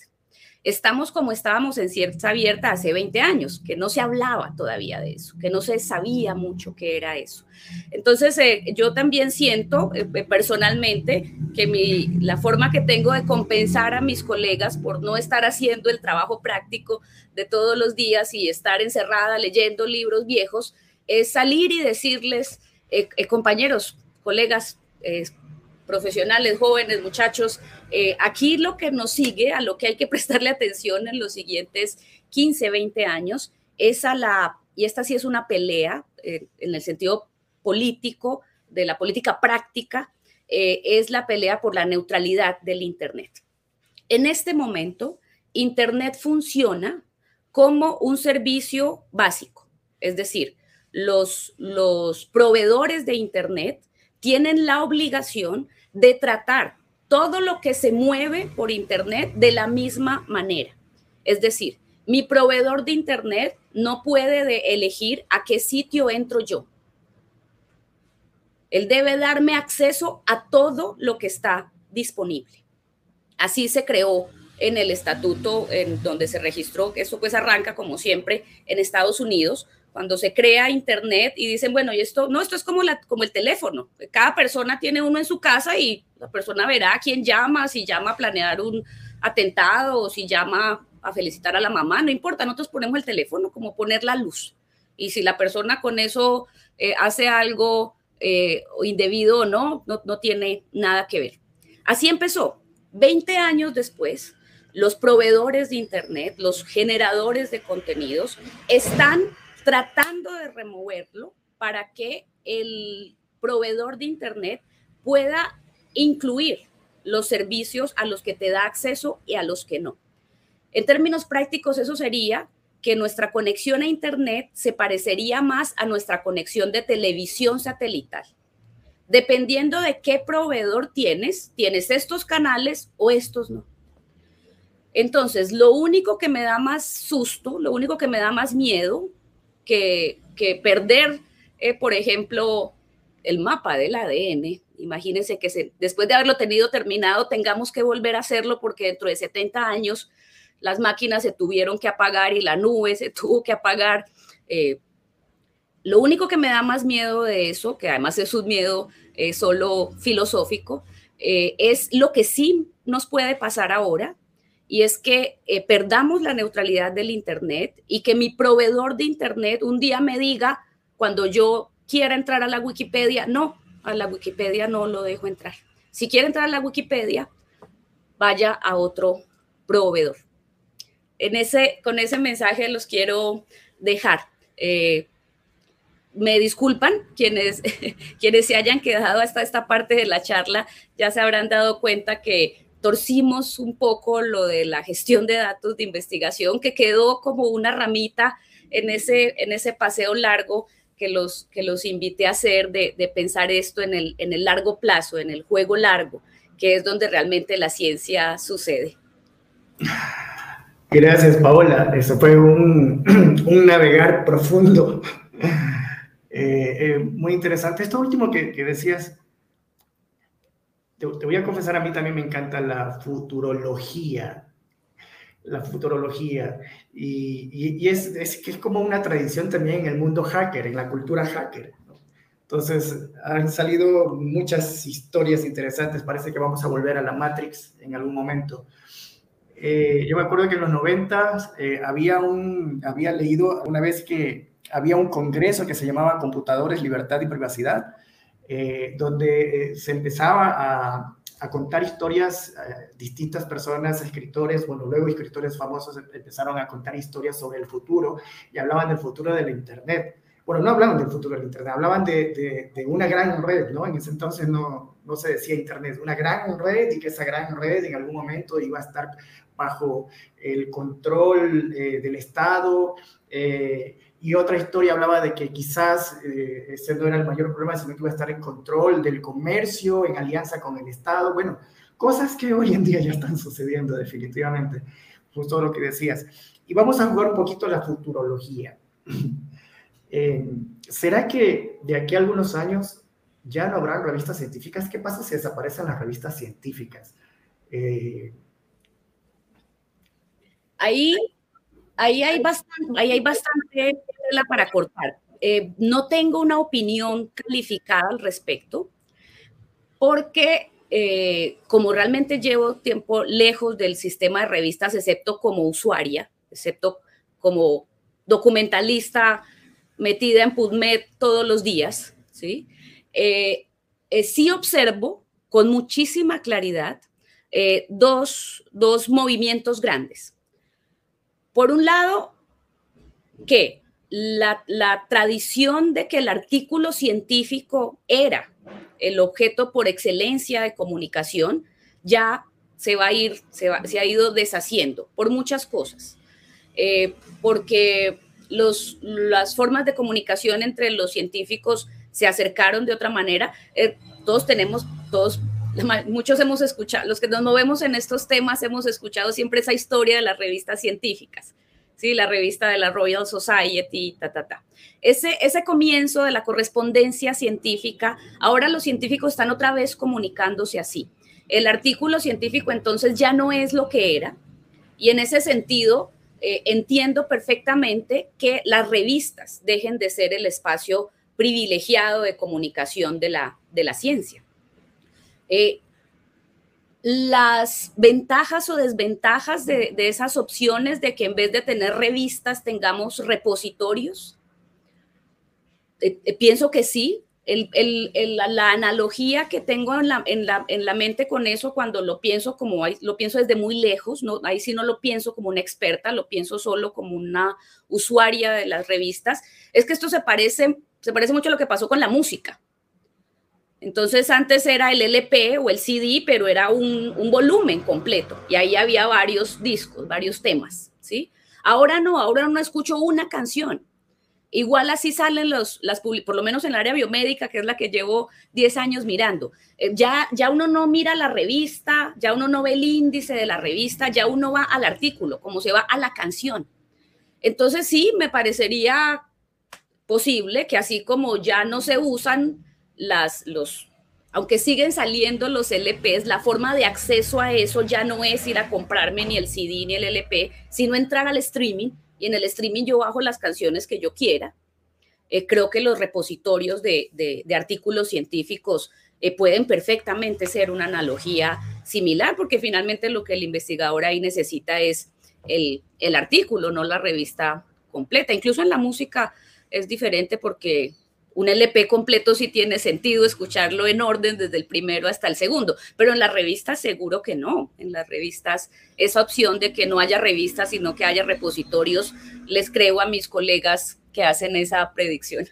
Estamos como estábamos en cierta abierta hace 20 años, que no se hablaba todavía de eso, que no se sabía mucho qué era eso. Entonces, eh, yo también siento personalmente que mi, la forma que tengo de compensar a mis colegas por no estar haciendo el trabajo práctico de todos los días y estar encerrada leyendo libros viejos, es salir y decirles, eh, eh, compañeros, colegas, eh, profesionales, jóvenes, muchachos, aquí lo que nos sigue, a lo que hay que prestarle atención en los siguientes 15, 20 años, es a la, y esta sí es una pelea en el sentido político, de la política práctica, es la pelea por la neutralidad del Internet. En este momento, Internet funciona como un servicio básico, es decir, los, proveedores de Internet tienen la obligación de tratar todo lo que se mueve por Internet de la misma manera. Es decir, mi proveedor de Internet no puede de elegir a qué sitio entro yo. Él debe darme acceso a todo lo que está disponible. Así se creó en el estatuto en donde se registró, eso pues arranca como siempre en Estados Unidos, cuando se crea Internet y dicen, bueno, y esto, no, esto es como, la, como el teléfono. Cada persona tiene uno en su casa y la persona verá a quién llama, si llama a planear un atentado o si llama a felicitar a la mamá, no importa, nosotros ponemos el teléfono como poner la luz. Y si la persona con eso eh, hace algo eh, indebido o no, no, no tiene nada que ver. Así empezó. Veinte años después, los proveedores de Internet, los generadores de contenidos, están tratando de removerlo para que el proveedor de Internet pueda incluir los servicios a los que te da acceso y a los que no. En términos prácticos, eso sería que nuestra conexión a Internet se parecería más a nuestra conexión de televisión satelital. Dependiendo de qué proveedor tienes, tienes estos canales o estos no. Entonces, lo único que me da más susto, lo único que me da más miedo que, perder, eh, por ejemplo, el mapa del ADN, imagínense que después de haberlo tenido terminado, tengamos que volver a hacerlo porque dentro de 70 años las máquinas se tuvieron que apagar y la nube se tuvo que apagar. Eh, lo único que me da más miedo de eso, que además es un miedo eh, solo filosófico, eh, es lo que sí nos puede pasar ahora, y es que perdamos la neutralidad del Internet y que mi proveedor de Internet un día me diga, cuando yo quiera entrar a la Wikipedia, no, a la Wikipedia no lo dejo entrar. Si quiere entrar a la Wikipedia, vaya a otro proveedor en ese, con ese mensaje los quiero dejar. Eh, me disculpan quienes, quienes se hayan quedado hasta esta parte de la charla, ya se habrán dado cuenta que torcimos un poco lo de la gestión de datos de investigación, que quedó como una ramita en ese, en ese paseo largo que los, que los invité a hacer de, pensar esto en el, en el largo plazo, en el juego largo, que es donde realmente la ciencia sucede. Gracias, Paola. Eso fue un, navegar profundo. Eh, eh, muy interesante. Esto último que, decías, te, voy a confesar, a mí también me encanta la futurología. La futurología. Y, es, que es como una tradición también en el mundo hacker, en la cultura hacker. Entonces, han salido muchas historias interesantes. Parece que vamos a volver a la Matrix en algún momento. Eh, yo me acuerdo que en los 90 eh, había, un, había leído una vez que había un congreso que se llamaba Computadores, Libertad y Privacidad, eh, donde se empezaba a, a contar historias, distintas personas, escritores, bueno, luego escritores famosos em, empezaron a contar historias sobre el futuro y hablaban del futuro de la Internet. Bueno, no hablaban del futuro del Internet, hablaban de, de, de una gran red, ¿no? En ese entonces no, no se decía Internet, una gran red y que esa gran red en algún momento iba a estar bajo el control eh, del Estado. Eh, y otra historia hablaba de que quizás eh, ese no era el mayor problema, sino que iba a estar en control del comercio, en alianza con el Estado. Bueno, cosas que hoy en día ya están sucediendo definitivamente, justo lo que decías. Y vamos a jugar un poquito la futurología. ¿Será que de aquí a algunos años ya no habrá revistas científicas? ¿Qué pasa si desaparecen las revistas científicas? Ahí, ahí, hay, bastante, ahí hay bastante tela para cortar. Eh, no tengo una opinión calificada al respecto, porque eh, como realmente llevo tiempo lejos del sistema de revistas, excepto como usuaria, excepto como documentalista metida en PubMed todos los días, ¿sí? Eh, sí observo con muchísima claridad dos, dos movimientos grandes. Por un lado, que la, tradición de que el artículo científico era el objeto por excelencia de comunicación ya se va a ir, se, ha ido deshaciendo por muchas cosas. Eh, porque las formas de comunicación entre los científicos se acercaron de otra manera. Eh, todos tenemos, todos muchos hemos escuchado, los que nos movemos en estos temas hemos escuchado siempre esa historia de las revistas científicas, ¿sí? La revista de la Royal Society, ta, ta, ta. Ese, ese comienzo de la correspondencia científica, ahora los científicos están otra vez comunicándose así. El artículo científico entonces ya no es lo que era y en ese sentido eh, entiendo perfectamente que las revistas dejen de ser el espacio privilegiado de comunicación de la, de la ciencia. Eh, las ventajas o desventajas de, esas opciones de que en vez de tener revistas tengamos repositorios. Eh, eh, pienso que sí, la analogía que tengo en la, en, la, mente con eso cuando lo pienso como lo pienso desde muy lejos, no, ahí sí no lo pienso como una experta, lo pienso solo como una usuaria de las revistas, es que esto se parece, se parece mucho a lo que pasó con la música. Entonces antes era el LP o el CD, pero era un, volumen completo y ahí había varios discos, varios temas, ¿sí? Ahora no, ahora no escucho una canción, Igual así salen los, las, por lo menos en el área biomédica, que es la que llevo 10 años mirando. Eh, ya, ya uno no mira la revista, ya uno no ve el índice de la revista, ya uno va al artículo, como se va a la canción. Entonces sí, me parecería posible que así como ya no se usan las, los, aunque siguen saliendo los LPs, la forma de acceso a eso ya no es ir a comprarme ni el CD ni el LP, sino entrar al streaming y en el streaming yo bajo las canciones que yo quiera. Eh, creo que los repositorios de, artículos científicos eh, pueden perfectamente ser una analogía similar, porque finalmente lo que el investigador ahí necesita es el, el artículo, no la revista completa. Incluso en la música es diferente porque un LP completo sí tiene sentido escucharlo en orden desde el primero hasta el segundo, pero en las revistas seguro que no. En las revistas esa opción de que no haya revistas, sino que haya repositorios, les creo a mis colegas que hacen esa predicción.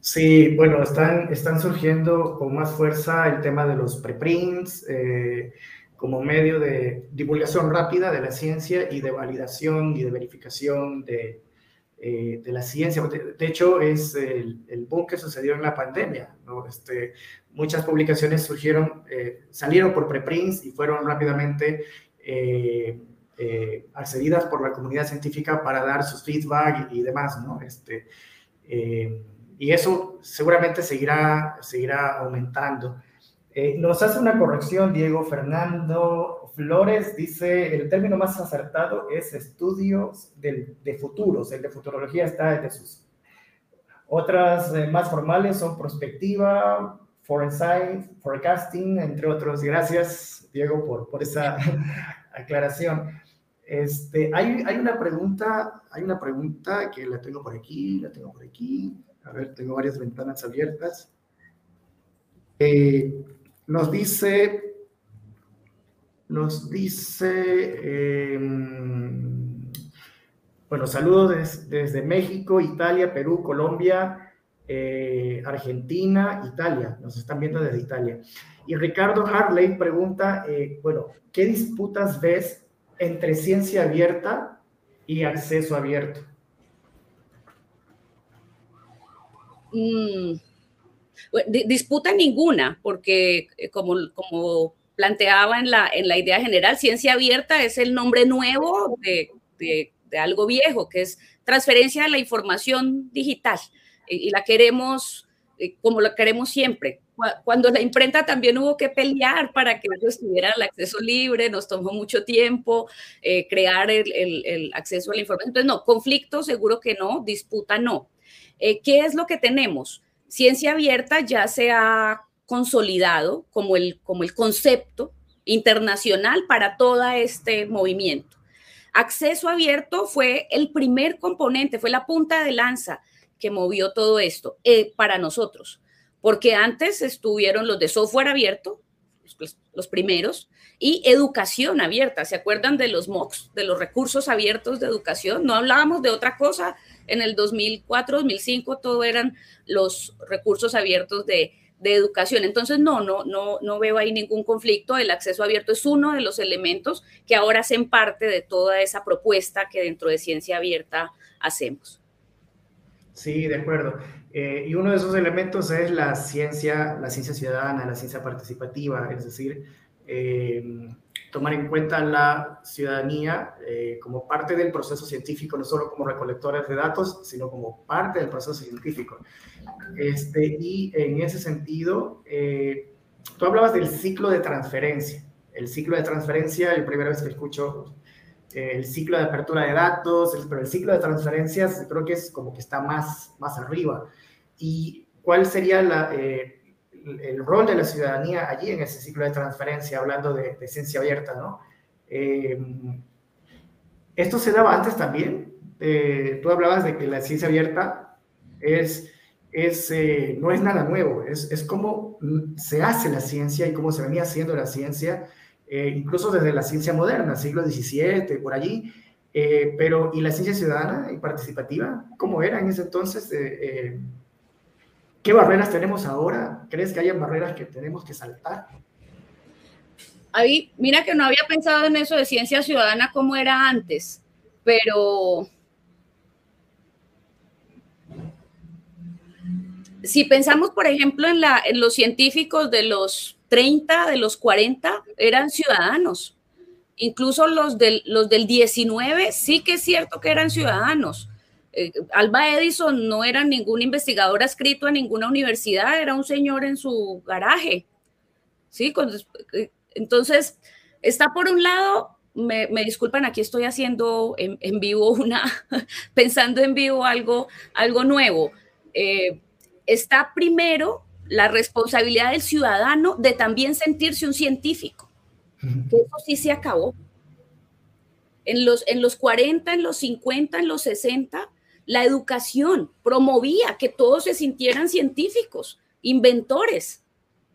Sí, bueno, están, están surgiendo con más fuerza el tema de los preprints eh, como medio de divulgación rápida de la ciencia y de validación y de verificación de, eh, de la ciencia. De, hecho, es el, el, boom que sucedió en la pandemia. ¿no? Este, muchas publicaciones surgieron, eh, salieron por preprints y fueron rápidamente eh, accedidas por la comunidad científica para dar sus feedback y, demás. ¿no? Este, y eso seguramente seguirá, seguirá aumentando. nos hace una corrección Diego Fernando Flores dice, el término más acertado es estudios de futuros, el de futurología está en sus Otras eh, más formales son prospectiva, forensic, forecasting, entre otros. Gracias, Diego, por, por esa aclaración. Este, hay, hay, una pregunta, hay una pregunta que la tengo por aquí, la tengo por aquí. A ver, tengo varias ventanas abiertas. Eh, nos dice nos dice, em, bueno, saludos desde México, Italia, Perú, Colombia, eh, Argentina, Italia. Nos están viendo desde Italia. Y Ricardo Harley pregunta, eh, bueno, ¿qué disputas ves entre ciencia abierta y acceso abierto? Mm, disputa ninguna, porque eh, como, como planteaba en la, en la idea general, ciencia abierta es el nombre nuevo de, de, algo viejo, que es transferencia de la información digital. Y, la queremos eh, como la queremos siempre. Cuando la imprenta también hubo que pelear para que ellos tuvieran el acceso libre, nos tomó mucho tiempo eh, crear el, el, acceso a la información. Entonces, no, conflicto seguro que no, disputa no. Eh, ¿Qué es lo que tenemos? Ciencia abierta ya se ha consolidado como el, como el concepto internacional para todo este movimiento. Acceso abierto fue el primer componente, fue la punta de lanza que movió todo esto eh, para nosotros, porque antes estuvieron los de software abierto, los, los primeros, y educación abierta. ¿Se acuerdan de los MOOCs, de los recursos abiertos de educación? No hablábamos de otra cosa. En el 2004, 2005, todo eran los recursos abiertos de de educación. Entonces, no, no, no, no veo ahí ningún conflicto. El acceso abierto es uno de los elementos que ahora hacen parte de toda esa propuesta que dentro de ciencia abierta hacemos. Sí, de acuerdo. Eh, y uno de esos elementos es la ciencia, la ciencia ciudadana, la ciencia participativa, es decir, eh, tomar en cuenta la ciudadanía eh, como parte del proceso científico, no solo como recolectores de datos, sino como parte del proceso científico. Este, y en ese sentido, eh, tú hablabas del ciclo de transferencia. El ciclo de transferencia, la primera vez que escucho eh, el ciclo de apertura de datos, pero el ciclo de transferencias creo que es como que está más, más arriba. ¿Y cuál sería la el rol de la ciudadanía allí en ese ciclo de transferencia, hablando de, ciencia abierta, ¿no? Eh, esto se daba antes también. tú hablabas de que la ciencia abierta es, es, eh, no es nada nuevo, es, es cómo se hace la ciencia y cómo se venía haciendo la ciencia, eh, incluso desde la ciencia moderna, siglo XVII, por allí. Eh, pero, ¿y la ciencia ciudadana y participativa? ¿Cómo era en ese entonces? ¿Qué barreras tenemos ahora? ¿Crees que hay barreras que tenemos que saltar? Ahí, mira que no había pensado en eso de ciencia ciudadana como era antes, pero si pensamos, por ejemplo, en, la, en los científicos de los 30, de los 40, eran ciudadanos. Incluso los del, los del 19 sí que es cierto que eran ciudadanos. Eh, Alba Edison no era ningún investigador adscrito a ninguna universidad, era un señor en su garaje. ¿Sí? Eh, entonces, está por un lado, me, disculpan, aquí estoy haciendo en, vivo una, pensando en vivo algo, algo nuevo. Eh, está primero la responsabilidad del ciudadano de también sentirse un científico. eso sí se acabó. En los, en los 40, en los 50, en los 60, la educación promovía que todos se sintieran científicos, inventores,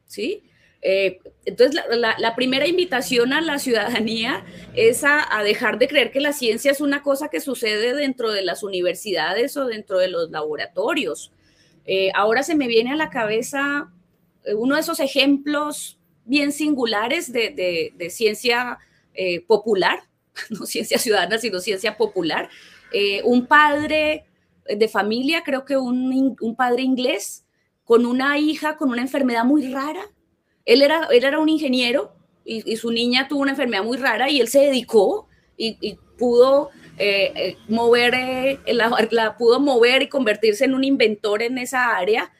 ¿sí? Eh, entonces, la, primera invitación a la ciudadanía es a, dejar de creer que la ciencia es una cosa que sucede dentro de las universidades o dentro de los laboratorios. Eh, ahora se me viene a la cabeza eh, uno de esos ejemplos bien singulares de, ciencia popular, no ciencia ciudadana, sino ciencia popular. Un padre de familia, creo que un, un padre inglés, con una hija con una enfermedad muy rara, él era, él era un ingeniero y, su niña tuvo una enfermedad muy rara y él se dedicó y, pudo eh, eh, mover, eh, la, pudo mover y convertirse en un inventor en esa área,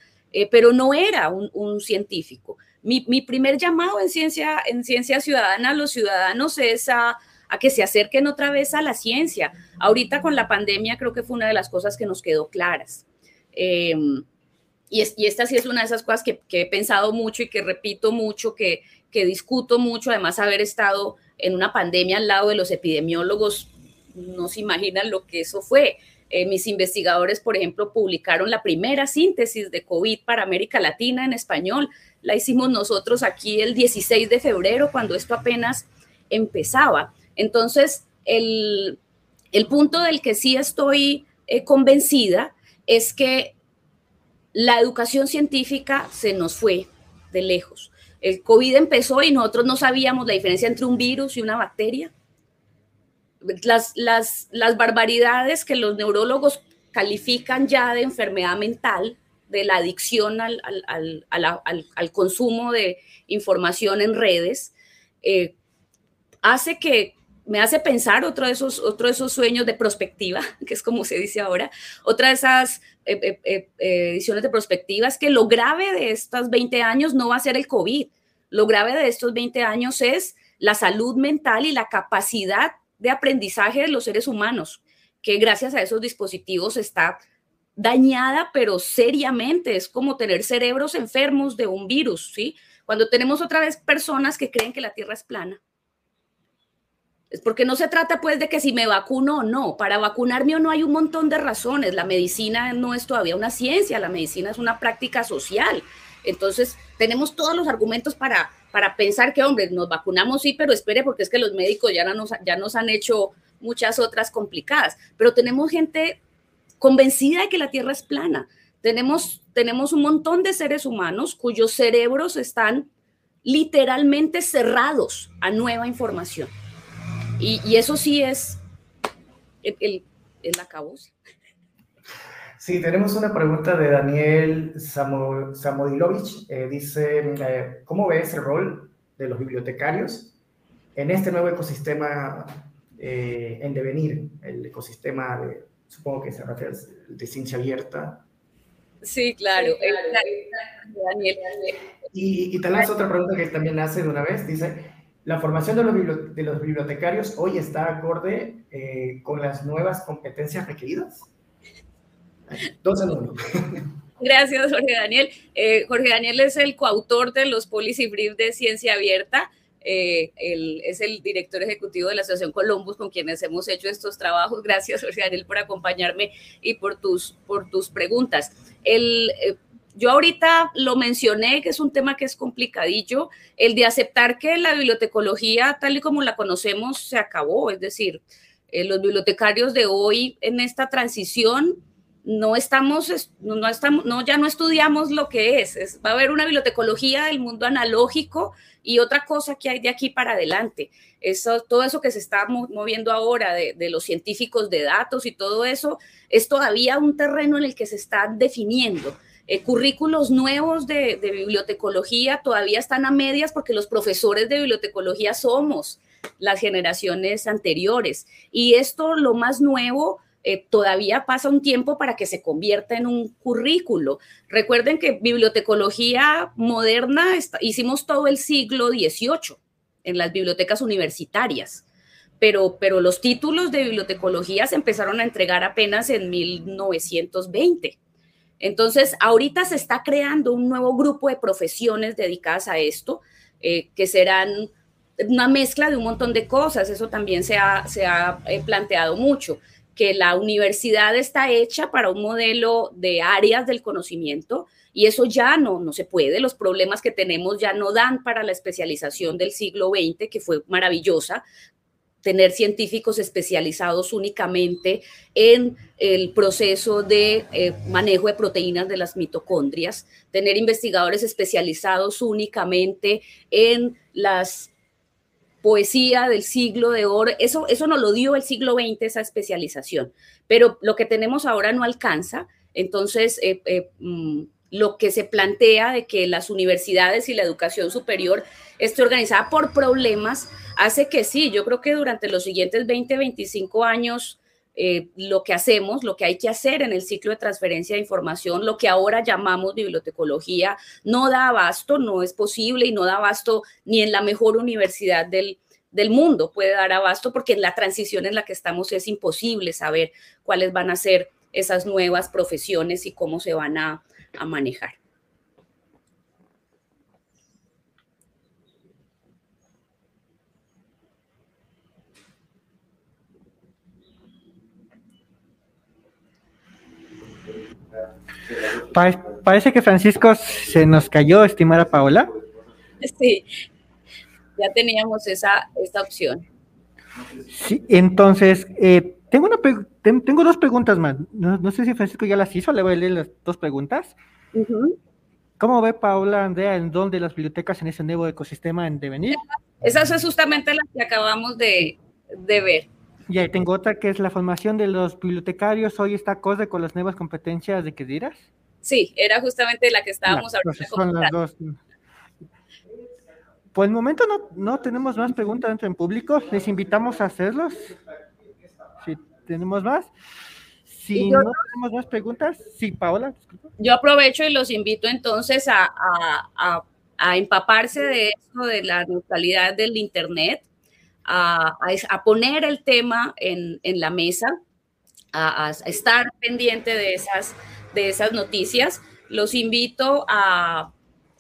pero no era un, científico. Mi, primer llamado en ciencia, en ciencia ciudadana a los ciudadanos es a, a que se acerquen otra vez a la ciencia. Ahorita con la pandemia creo que fue una de las cosas que nos quedó claras. Em, y, esta sí es una de esas cosas que, he pensado mucho y que repito mucho, que, que discuto mucho, además haber estado en una pandemia al lado de los epidemiólogos, no se imaginan lo que eso fue. Eh, mis investigadores, por ejemplo, publicaron la primera síntesis de COVID para América Latina en español. La hicimos nosotros aquí el 16 de febrero, cuando esto apenas empezaba. Entonces, el, punto del que sí estoy eh, convencida es que la educación científica se nos fue de lejos. El COVID empezó y nosotros no sabíamos la diferencia entre un virus y una bacteria. Las, las, barbaridades que los neurólogos califican ya de enfermedad mental, de la adicción al, consumo de información en redes, eh, hace que me hace pensar otro de, esos, otro esos sueños de prospectiva, que es como se dice ahora, otra de esas eh, eh, eh, ediciones de prospectiva es que lo grave de estos 20 años no va a ser el COVID, lo grave de estos 20 años es la salud mental y la capacidad de aprendizaje de los seres humanos, que gracias a esos dispositivos está dañada, pero seriamente, es como tener cerebros enfermos de un virus, ¿sí? Cuando tenemos otra vez personas que creen que la Tierra es plana es porque no se trata pues de que si me vacuno o no. Para vacunarme o no hay un montón de razones. La medicina no es todavía una ciencia, la medicina es una práctica social. Entonces, tenemos todos los argumentos para, para pensar que, hombre, nos vacunamos, sí, pero espere, porque es que los médicos ya nos, ya nos han hecho muchas otras complicadas. Pero tenemos gente convencida de que la Tierra es plana. Tenemos, tenemos un montón de seres humanos cuyos cerebros están literalmente cerrados a nueva información. Y, eso sí es el, el, el Sí, tenemos una pregunta de Daniel Samodilovich. Eh, dice, eh, ¿cómo ves el rol de los bibliotecarios en este nuevo ecosistema eh, en devenir? El ecosistema, de, supongo que se refiere de ciencia abierta. Sí, claro. Daniel. Y, y tal vez otra pregunta que también hace de una vez, dice, la formación de los, bibliotecarios hoy está acorde eh, con las nuevas competencias requeridas. Dos en uno. Gracias, Jorge Daniel. Eh, Jorge Daniel es el coautor de los policy brief de ciencia abierta. eh, es el director ejecutivo de la Asociación Columbus con quienes hemos hecho estos trabajos. Gracias, Jorge Daniel, por acompañarme y por tus, preguntas. El, yo ahorita lo mencioné, que es un tema que es complicadillo, el de aceptar que la bibliotecología tal y como la conocemos se acabó, es decir, eh, los bibliotecarios de hoy en esta transición no estamos, no estamos, no, ya no estudiamos lo que es. Va a haber una bibliotecología del mundo analógico y otra cosa que hay de aquí para adelante. Eso, todo eso que se está moviendo ahora de, los científicos de datos y todo eso es todavía un terreno en el que se está definiendo. Eh, currículos nuevos de, bibliotecología todavía están a medias porque los profesores de bibliotecología somos las generaciones anteriores. Y esto, lo más nuevo, eh, todavía pasa un tiempo para que se convierta en un currículo. Recuerden que bibliotecología moderna hicimos todo el siglo XVIII en las bibliotecas universitarias, pero, pero los títulos de bibliotecología se empezaron a entregar apenas en 1920. Entonces, ahorita se está creando un nuevo grupo de profesiones dedicadas a esto, eh, que serán una mezcla de un montón de cosas. Eso también se ha, se ha eh, planteado mucho que la universidad está hecha para un modelo de áreas del conocimiento y eso ya no, no se puede. Los problemas que tenemos ya no dan para la especialización del siglo XX, que fue maravillosa, tener científicos especializados únicamente en el proceso de eh, manejo de proteínas de las mitocondrias, tener investigadores especializados únicamente en las poesía del siglo de oro, eso, eso nos lo dio el siglo XX, esa especialización, pero lo que tenemos ahora no alcanza, entonces eh, eh, mm, lo que se plantea de que las universidades y la educación superior esté organizada por problemas hace que sí, yo creo que durante los siguientes 20, 25 años, eh, lo que hacemos, lo que hay que hacer en el ciclo de transferencia de información, lo que ahora llamamos bibliotecología, no da abasto, no es posible y no da abasto ni en la mejor universidad del, del mundo puede dar abasto porque en la transición en la que estamos es imposible saber cuáles van a ser esas nuevas profesiones y cómo se van a, a manejar. parece que Francisco se nos cayó, estimada Paola. Sí, ya teníamos esa, esta opción. Sí, entonces, eh, tengo, una tengo dos preguntas más. No, sé si Francisco ya las hizo, le voy a leer las dos preguntas. ¿Cómo ve Paola Andrea en dónde las bibliotecas en ese nuevo ecosistema en devenir? Esas es justamente las que acabamos de, de ver. Y ahí tengo otra que es la formación de los bibliotecarios hoy está acorde con las nuevas competencias de que dirás. Sí, era justamente la que estábamos hablando. Pues son las dos. Por el momento no, no tenemos más preguntas dentro en público. Les invitamos a hacerlos. Si tenemos más. Si no tenemos más preguntas, sí, Paola. Yo aprovecho y los invito entonces a, a, a, empaparse de eso, de la neutralidad del Internet, a, poner el tema en, en la mesa, a, estar pendiente de esas, de esas noticias. Los invito a,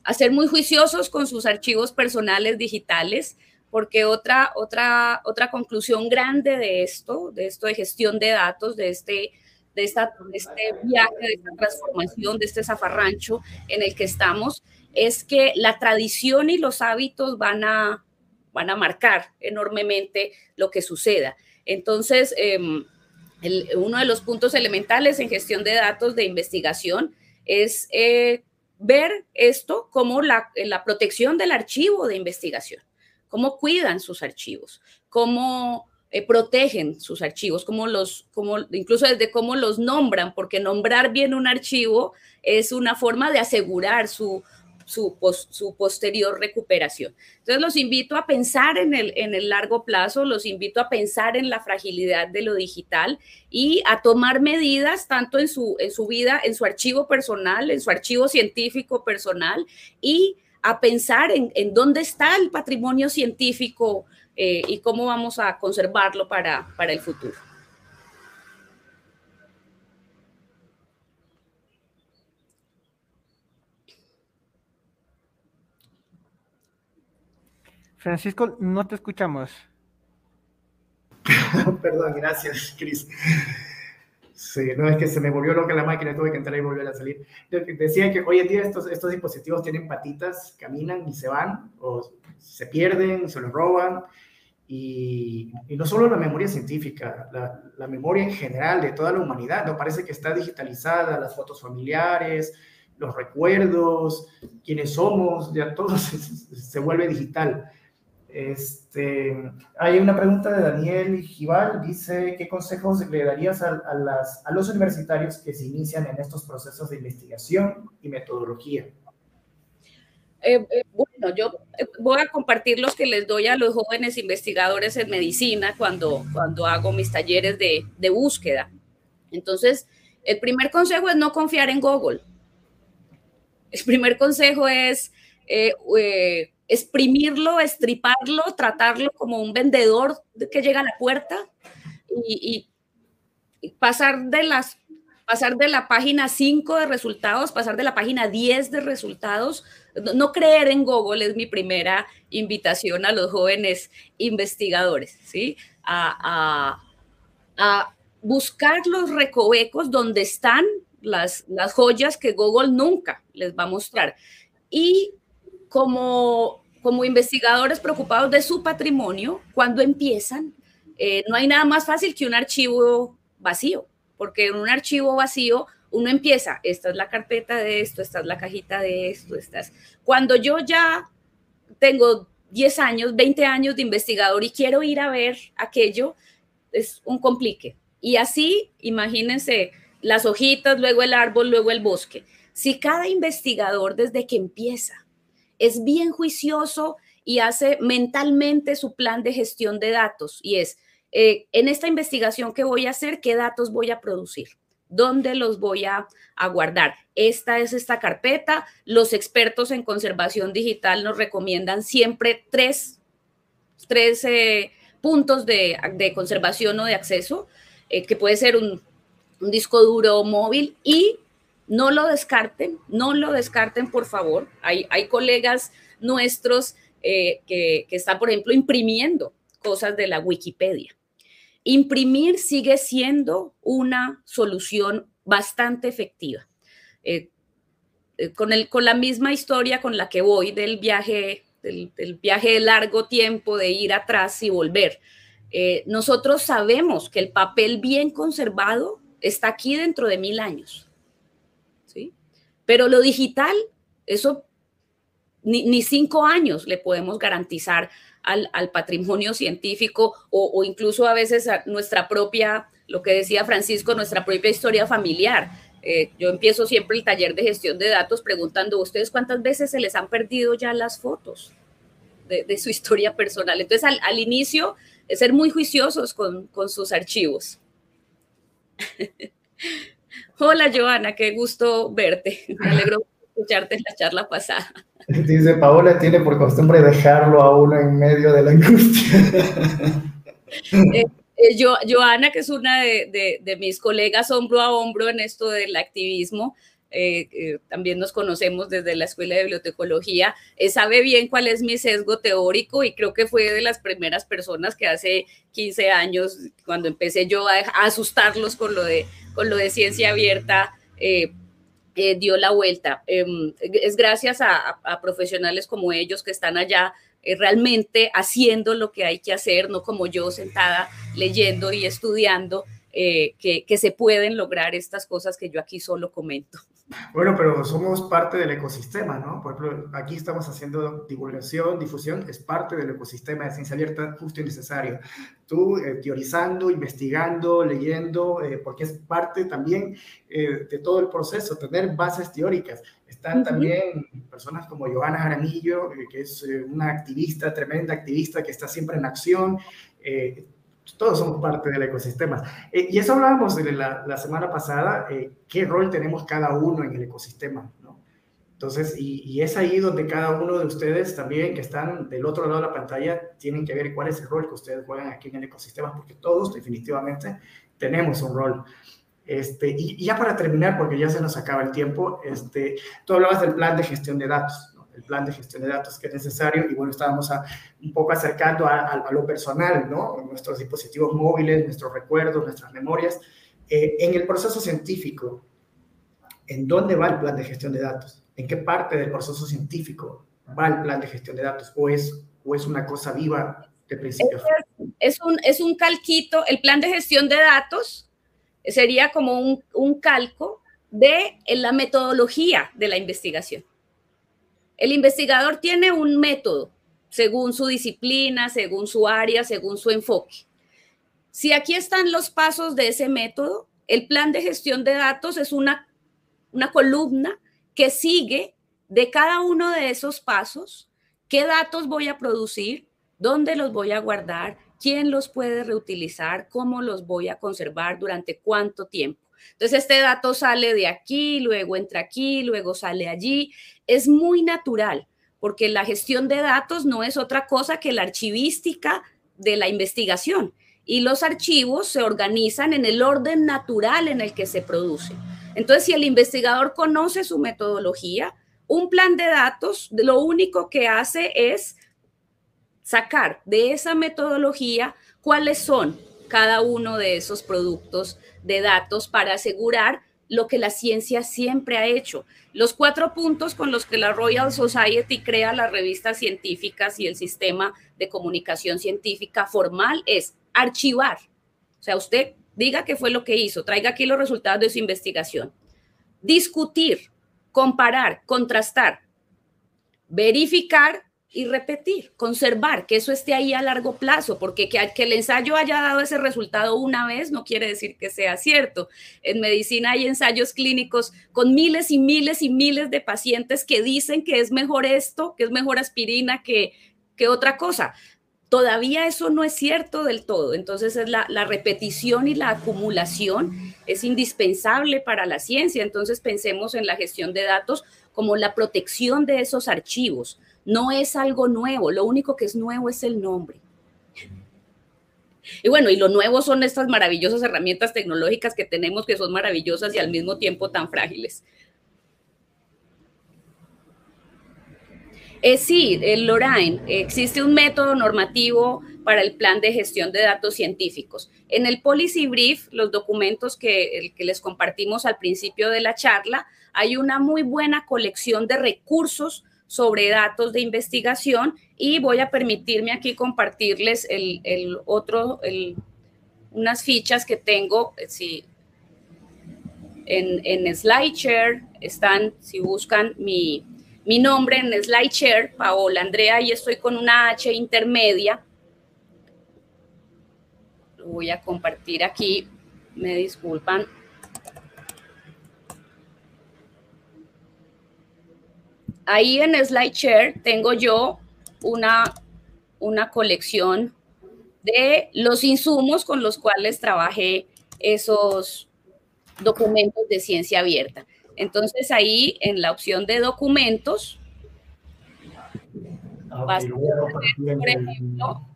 a ser muy juiciosos con sus archivos personales digitales, porque otra, otra, otra conclusión grande de esto, de esto de gestión de datos, de este, de, esta, de este viaje, de esta transformación, de este zafarrancho en el que estamos, es que la tradición y los hábitos van a, van a marcar enormemente lo que suceda. Entonces, em, uno de los puntos elementales en gestión de datos de investigación es eh, ver esto como la, la, protección del archivo de investigación, cómo cuidan sus archivos, cómo eh, protegen sus archivos, los, incluso desde cómo los nombran, porque nombrar bien un archivo es una forma de asegurar su su, su, posterior recuperación. Entonces los invito a pensar en el, en el largo plazo, los invito a pensar en la fragilidad de lo digital y a tomar medidas tanto en su, en su vida, en su archivo personal, en su archivo científico personal y a pensar en, en dónde está el patrimonio científico eh, y cómo vamos a conservarlo para, para el futuro. Francisco, no te escuchamos. Perdón, gracias, Cris. Sí, no es que se me volvió loca la máquina, tuve que entrar y volver a salir. Decía que hoy en día estos, estos dispositivos tienen patitas, caminan y se van, o se pierden, se los roban. Y, y no solo la memoria científica, la, la, memoria en general de toda la humanidad, ¿no? Parece que está digitalizada, las fotos familiares, los recuerdos, quiénes somos, ya todo se, se vuelve digital. Este, hay una pregunta de Daniel Gival, dice, ¿qué consejos le darías a, los universitarios que se inician en estos procesos de investigación y metodología? Eh, eh, bueno, yo eh, voy a compartir los que les doy a los jóvenes investigadores en medicina cuando, cuando hago mis talleres de, búsqueda. Entonces, el primer consejo es no confiar en Google. El primer consejo es exprimirlo, estriparlo, tratarlo como un vendedor que llega a la puerta y, pasar de las pasar de la página 5 de resultados, pasar de la página 10 de resultados, no, no, creer en Google es mi primera invitación a los jóvenes investigadores, ¿sí? A, a, a buscar los recovecos donde están las, las joyas que Google nunca les va a mostrar. Y como como investigadores preocupados de su patrimonio, cuando empiezan, eh, no hay nada más fácil que un archivo vacío, porque en un archivo vacío uno empieza, esta es la carpeta de esto, esta es la cajita de esto, estas. Cuando yo ya tengo 10 años, 20 años de investigador y quiero ir a ver aquello, es un complique. Y así, imagínense, las hojitas, luego el árbol, luego el bosque. Si cada investigador desde que empieza es bien juicioso y hace mentalmente su plan de gestión de datos y es, eh, en esta investigación que voy a hacer, ¿qué datos voy a producir? ¿Dónde los voy a, guardar? Esta es esta carpeta. Los expertos en conservación digital nos recomiendan siempre tres, tres eh, puntos de, de, conservación o de acceso, eh, que puede ser un, un disco duro móvil y no lo descarten, no lo descarten, por favor. Hay, colegas nuestros eh, que, están, por ejemplo, imprimiendo cosas de la Wikipedia. Imprimir sigue siendo una solución bastante efectiva. Eh, eh, con, la misma historia con la que voy del viaje, del, viaje de largo tiempo, de ir atrás y volver. Nosotros sabemos que el papel bien conservado está aquí dentro de mil años. Pero lo digital, eso ni, ni cinco años le podemos garantizar al, al patrimonio científico o, o, incluso a veces a nuestra propia, lo que decía Francisco, nuestra propia historia familiar. Eh, yo empiezo siempre el taller de gestión de datos preguntando, ¿ustedes cuántas veces se les han perdido ya las fotos de, de su historia personal? Entonces, al, al inicio, ser muy juiciosos con, con sus archivos. Hola, Joana, qué gusto verte. Me alegro escucharte en la charla pasada. Dice, Paola tiene por costumbre dejarlo a uno en medio de la angustia. Eh, eh, yo, Joana, que es una de, de, de, mis colegas hombro a hombro en esto del activismo, eh, eh, también nos conocemos desde la Escuela de Bibliotecología, eh, sabe bien cuál es mi sesgo teórico y creo que fue de las primeras personas que hace 15 años, cuando empecé yo a, a asustarlos con lo de, con lo de ciencia abierta, eh, dio la vuelta. Em, es gracias a, a, profesionales como ellos que están allá realmente haciendo lo que hay que hacer, no como yo sentada leyendo y estudiando, eh, que, que, se pueden lograr estas cosas que yo aquí solo comento. Bueno, pero somos parte del ecosistema, ¿no? Por ejemplo, aquí estamos haciendo divulgación, difusión, es parte del ecosistema de ciencia abierta justo y necesario. Tú eh, teorizando, investigando, leyendo, eh, porque es parte también eh, de todo el proceso, tener bases teóricas. Están uh -huh. también personas como Joana Jaramillo, que es una activista, tremenda activista que está siempre en acción todos somos parte del ecosistema. Eh, y eso hablábamos de la, semana pasada, eh, qué rol tenemos cada uno en el ecosistema, ¿no? Entonces, y, es ahí donde cada uno de ustedes también que están del otro lado de la pantalla tienen que ver cuál es el rol que ustedes juegan aquí en el ecosistema, porque todos definitivamente tenemos un rol. Este, y, y ya para terminar, porque ya se nos acaba el tiempo, este, tú hablabas del plan de gestión de datos. El plan de gestión de datos que es necesario y bueno, estábamos un poco acercando a, lo personal, ¿no? Nuestros dispositivos móviles, nuestros recuerdos, nuestras memorias. Eh, en el proceso científico, ¿en dónde va el plan de gestión de datos? ¿En qué parte del proceso científico va el plan de gestión de datos? ¿O es, o es una cosa viva de principio? Es, un, es un calquito, el plan de gestión de datos sería como un, un calco de la metodología de la investigación. El investigador tiene un método según su disciplina, según su área, según su enfoque. Si aquí están los pasos de ese método, el plan de gestión de datos es una, una columna que sigue de cada uno de esos pasos, qué datos voy a producir, dónde los voy a guardar, quién los puede reutilizar, cómo los voy a conservar, durante cuánto tiempo. Entonces, este dato sale de aquí, luego entra aquí, luego sale allí. Es muy natural, porque la gestión de datos no es otra cosa que la archivística de la investigación. Y los archivos se organizan en el orden natural en el que se produce. Entonces, si el investigador conoce su metodología, un plan de datos lo único que hace es sacar de esa metodología cuáles son cada uno de esos productos de datos para asegurar lo que la ciencia siempre ha hecho. Los cuatro puntos con los que la Royal Society crea las revistas científicas y el sistema de comunicación científica formal es archivar. O sea, usted diga qué fue lo que hizo, traiga aquí los resultados de su investigación. Discutir, comparar, contrastar, verificar y repetir, conservar, que eso esté ahí a largo plazo, porque que, el ensayo haya dado ese resultado una vez no quiere decir que sea cierto. En medicina hay ensayos clínicos con miles y miles y miles de pacientes que dicen que es mejor esto, que es mejor aspirina que, que otra cosa. Todavía eso no es cierto del todo. Entonces es la repetición y la acumulación es indispensable para la ciencia. Entonces pensemos en la gestión de datos como la protección de esos archivos no es algo nuevo, lo único que es nuevo es el nombre. Y bueno, y lo nuevo son estas maravillosas herramientas tecnológicas que tenemos que son maravillosas y al mismo tiempo tan frágiles. Eh, sí, el Lorraine, existe un método normativo para el plan de gestión de datos científicos. En el Policy Brief, los documentos que, que les compartimos al principio de la charla, hay una muy buena colección de recursos sobre datos de investigación y voy a permitirme aquí compartirles el, otro, unas fichas que tengo, eh, si en, en SlideShare están, si buscan mi, mi nombre en SlideShare, Paola Andrea, y estoy con una H intermedia. Lo voy a compartir aquí, me disculpan. Ahí en SlideShare tengo yo una, una colección de los insumos con los cuales trabajé esos documentos de ciencia abierta. Entonces ahí en la opción de documentos, por ejemplo,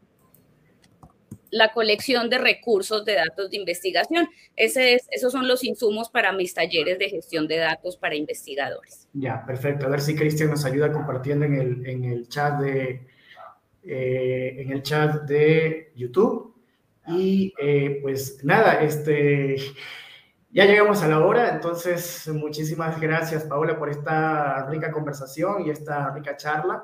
la colección de recursos de datos de investigación. Esos son los insumos para mis talleres de gestión de datos para investigadores. Ya, perfecto. A ver si Cristian nos ayuda compartiendo en el, en el chat de eh, en el chat de YouTube. Y eh, pues nada, este ya llegamos a la hora, entonces muchísimas gracias Paola por esta rica conversación y esta rica charla.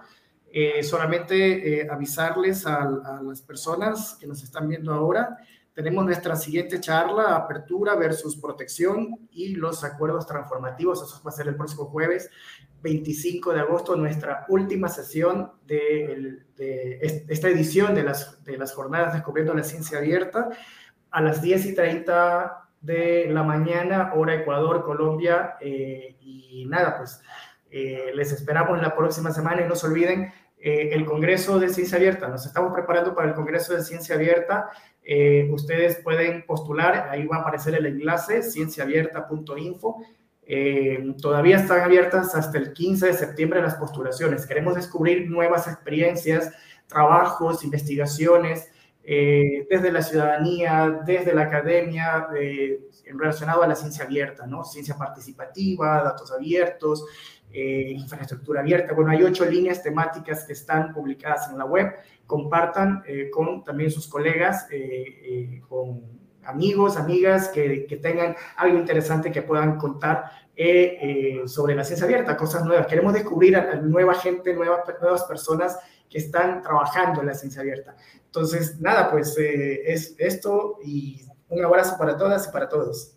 Eh, solamente eh, avisarles a, las personas que nos están viendo ahora, tenemos nuestra siguiente charla, apertura versus protección y los acuerdos transformativos. Eso va a ser el próximo jueves 25 de agosto, nuestra última sesión de, esta edición de las, jornadas Descubriendo la Ciencia Abierta a las 10 y 30 de la mañana, hora Ecuador, Colombia. Eh, y nada, pues les esperamos la próxima semana y no se olviden eh, el Congreso de Ciencia Abierta. Nos estamos preparando para el Congreso de Ciencia Abierta. Eh, ustedes pueden postular, ahí va a aparecer el enlace, cienciaabierta.info. Eh, todavía están abiertas hasta el 15 de septiembre las postulaciones. Queremos descubrir nuevas experiencias, trabajos, investigaciones desde la ciudadanía, desde la academia, relacionado a la ciencia abierta, ¿no? Ciencia participativa, datos abiertos, infraestructura abierta. Bueno, hay ocho líneas temáticas que están publicadas en la web. Compartan con también sus colegas, con amigos, amigas que, que, tengan algo interesante que puedan contar eh, eh, sobre la ciencia abierta, cosas nuevas. Queremos descubrir a, nueva gente, nuevas, personas que están trabajando en la ciencia abierta. Entonces, nada, pues eh, es esto y un abrazo para todas y para todos.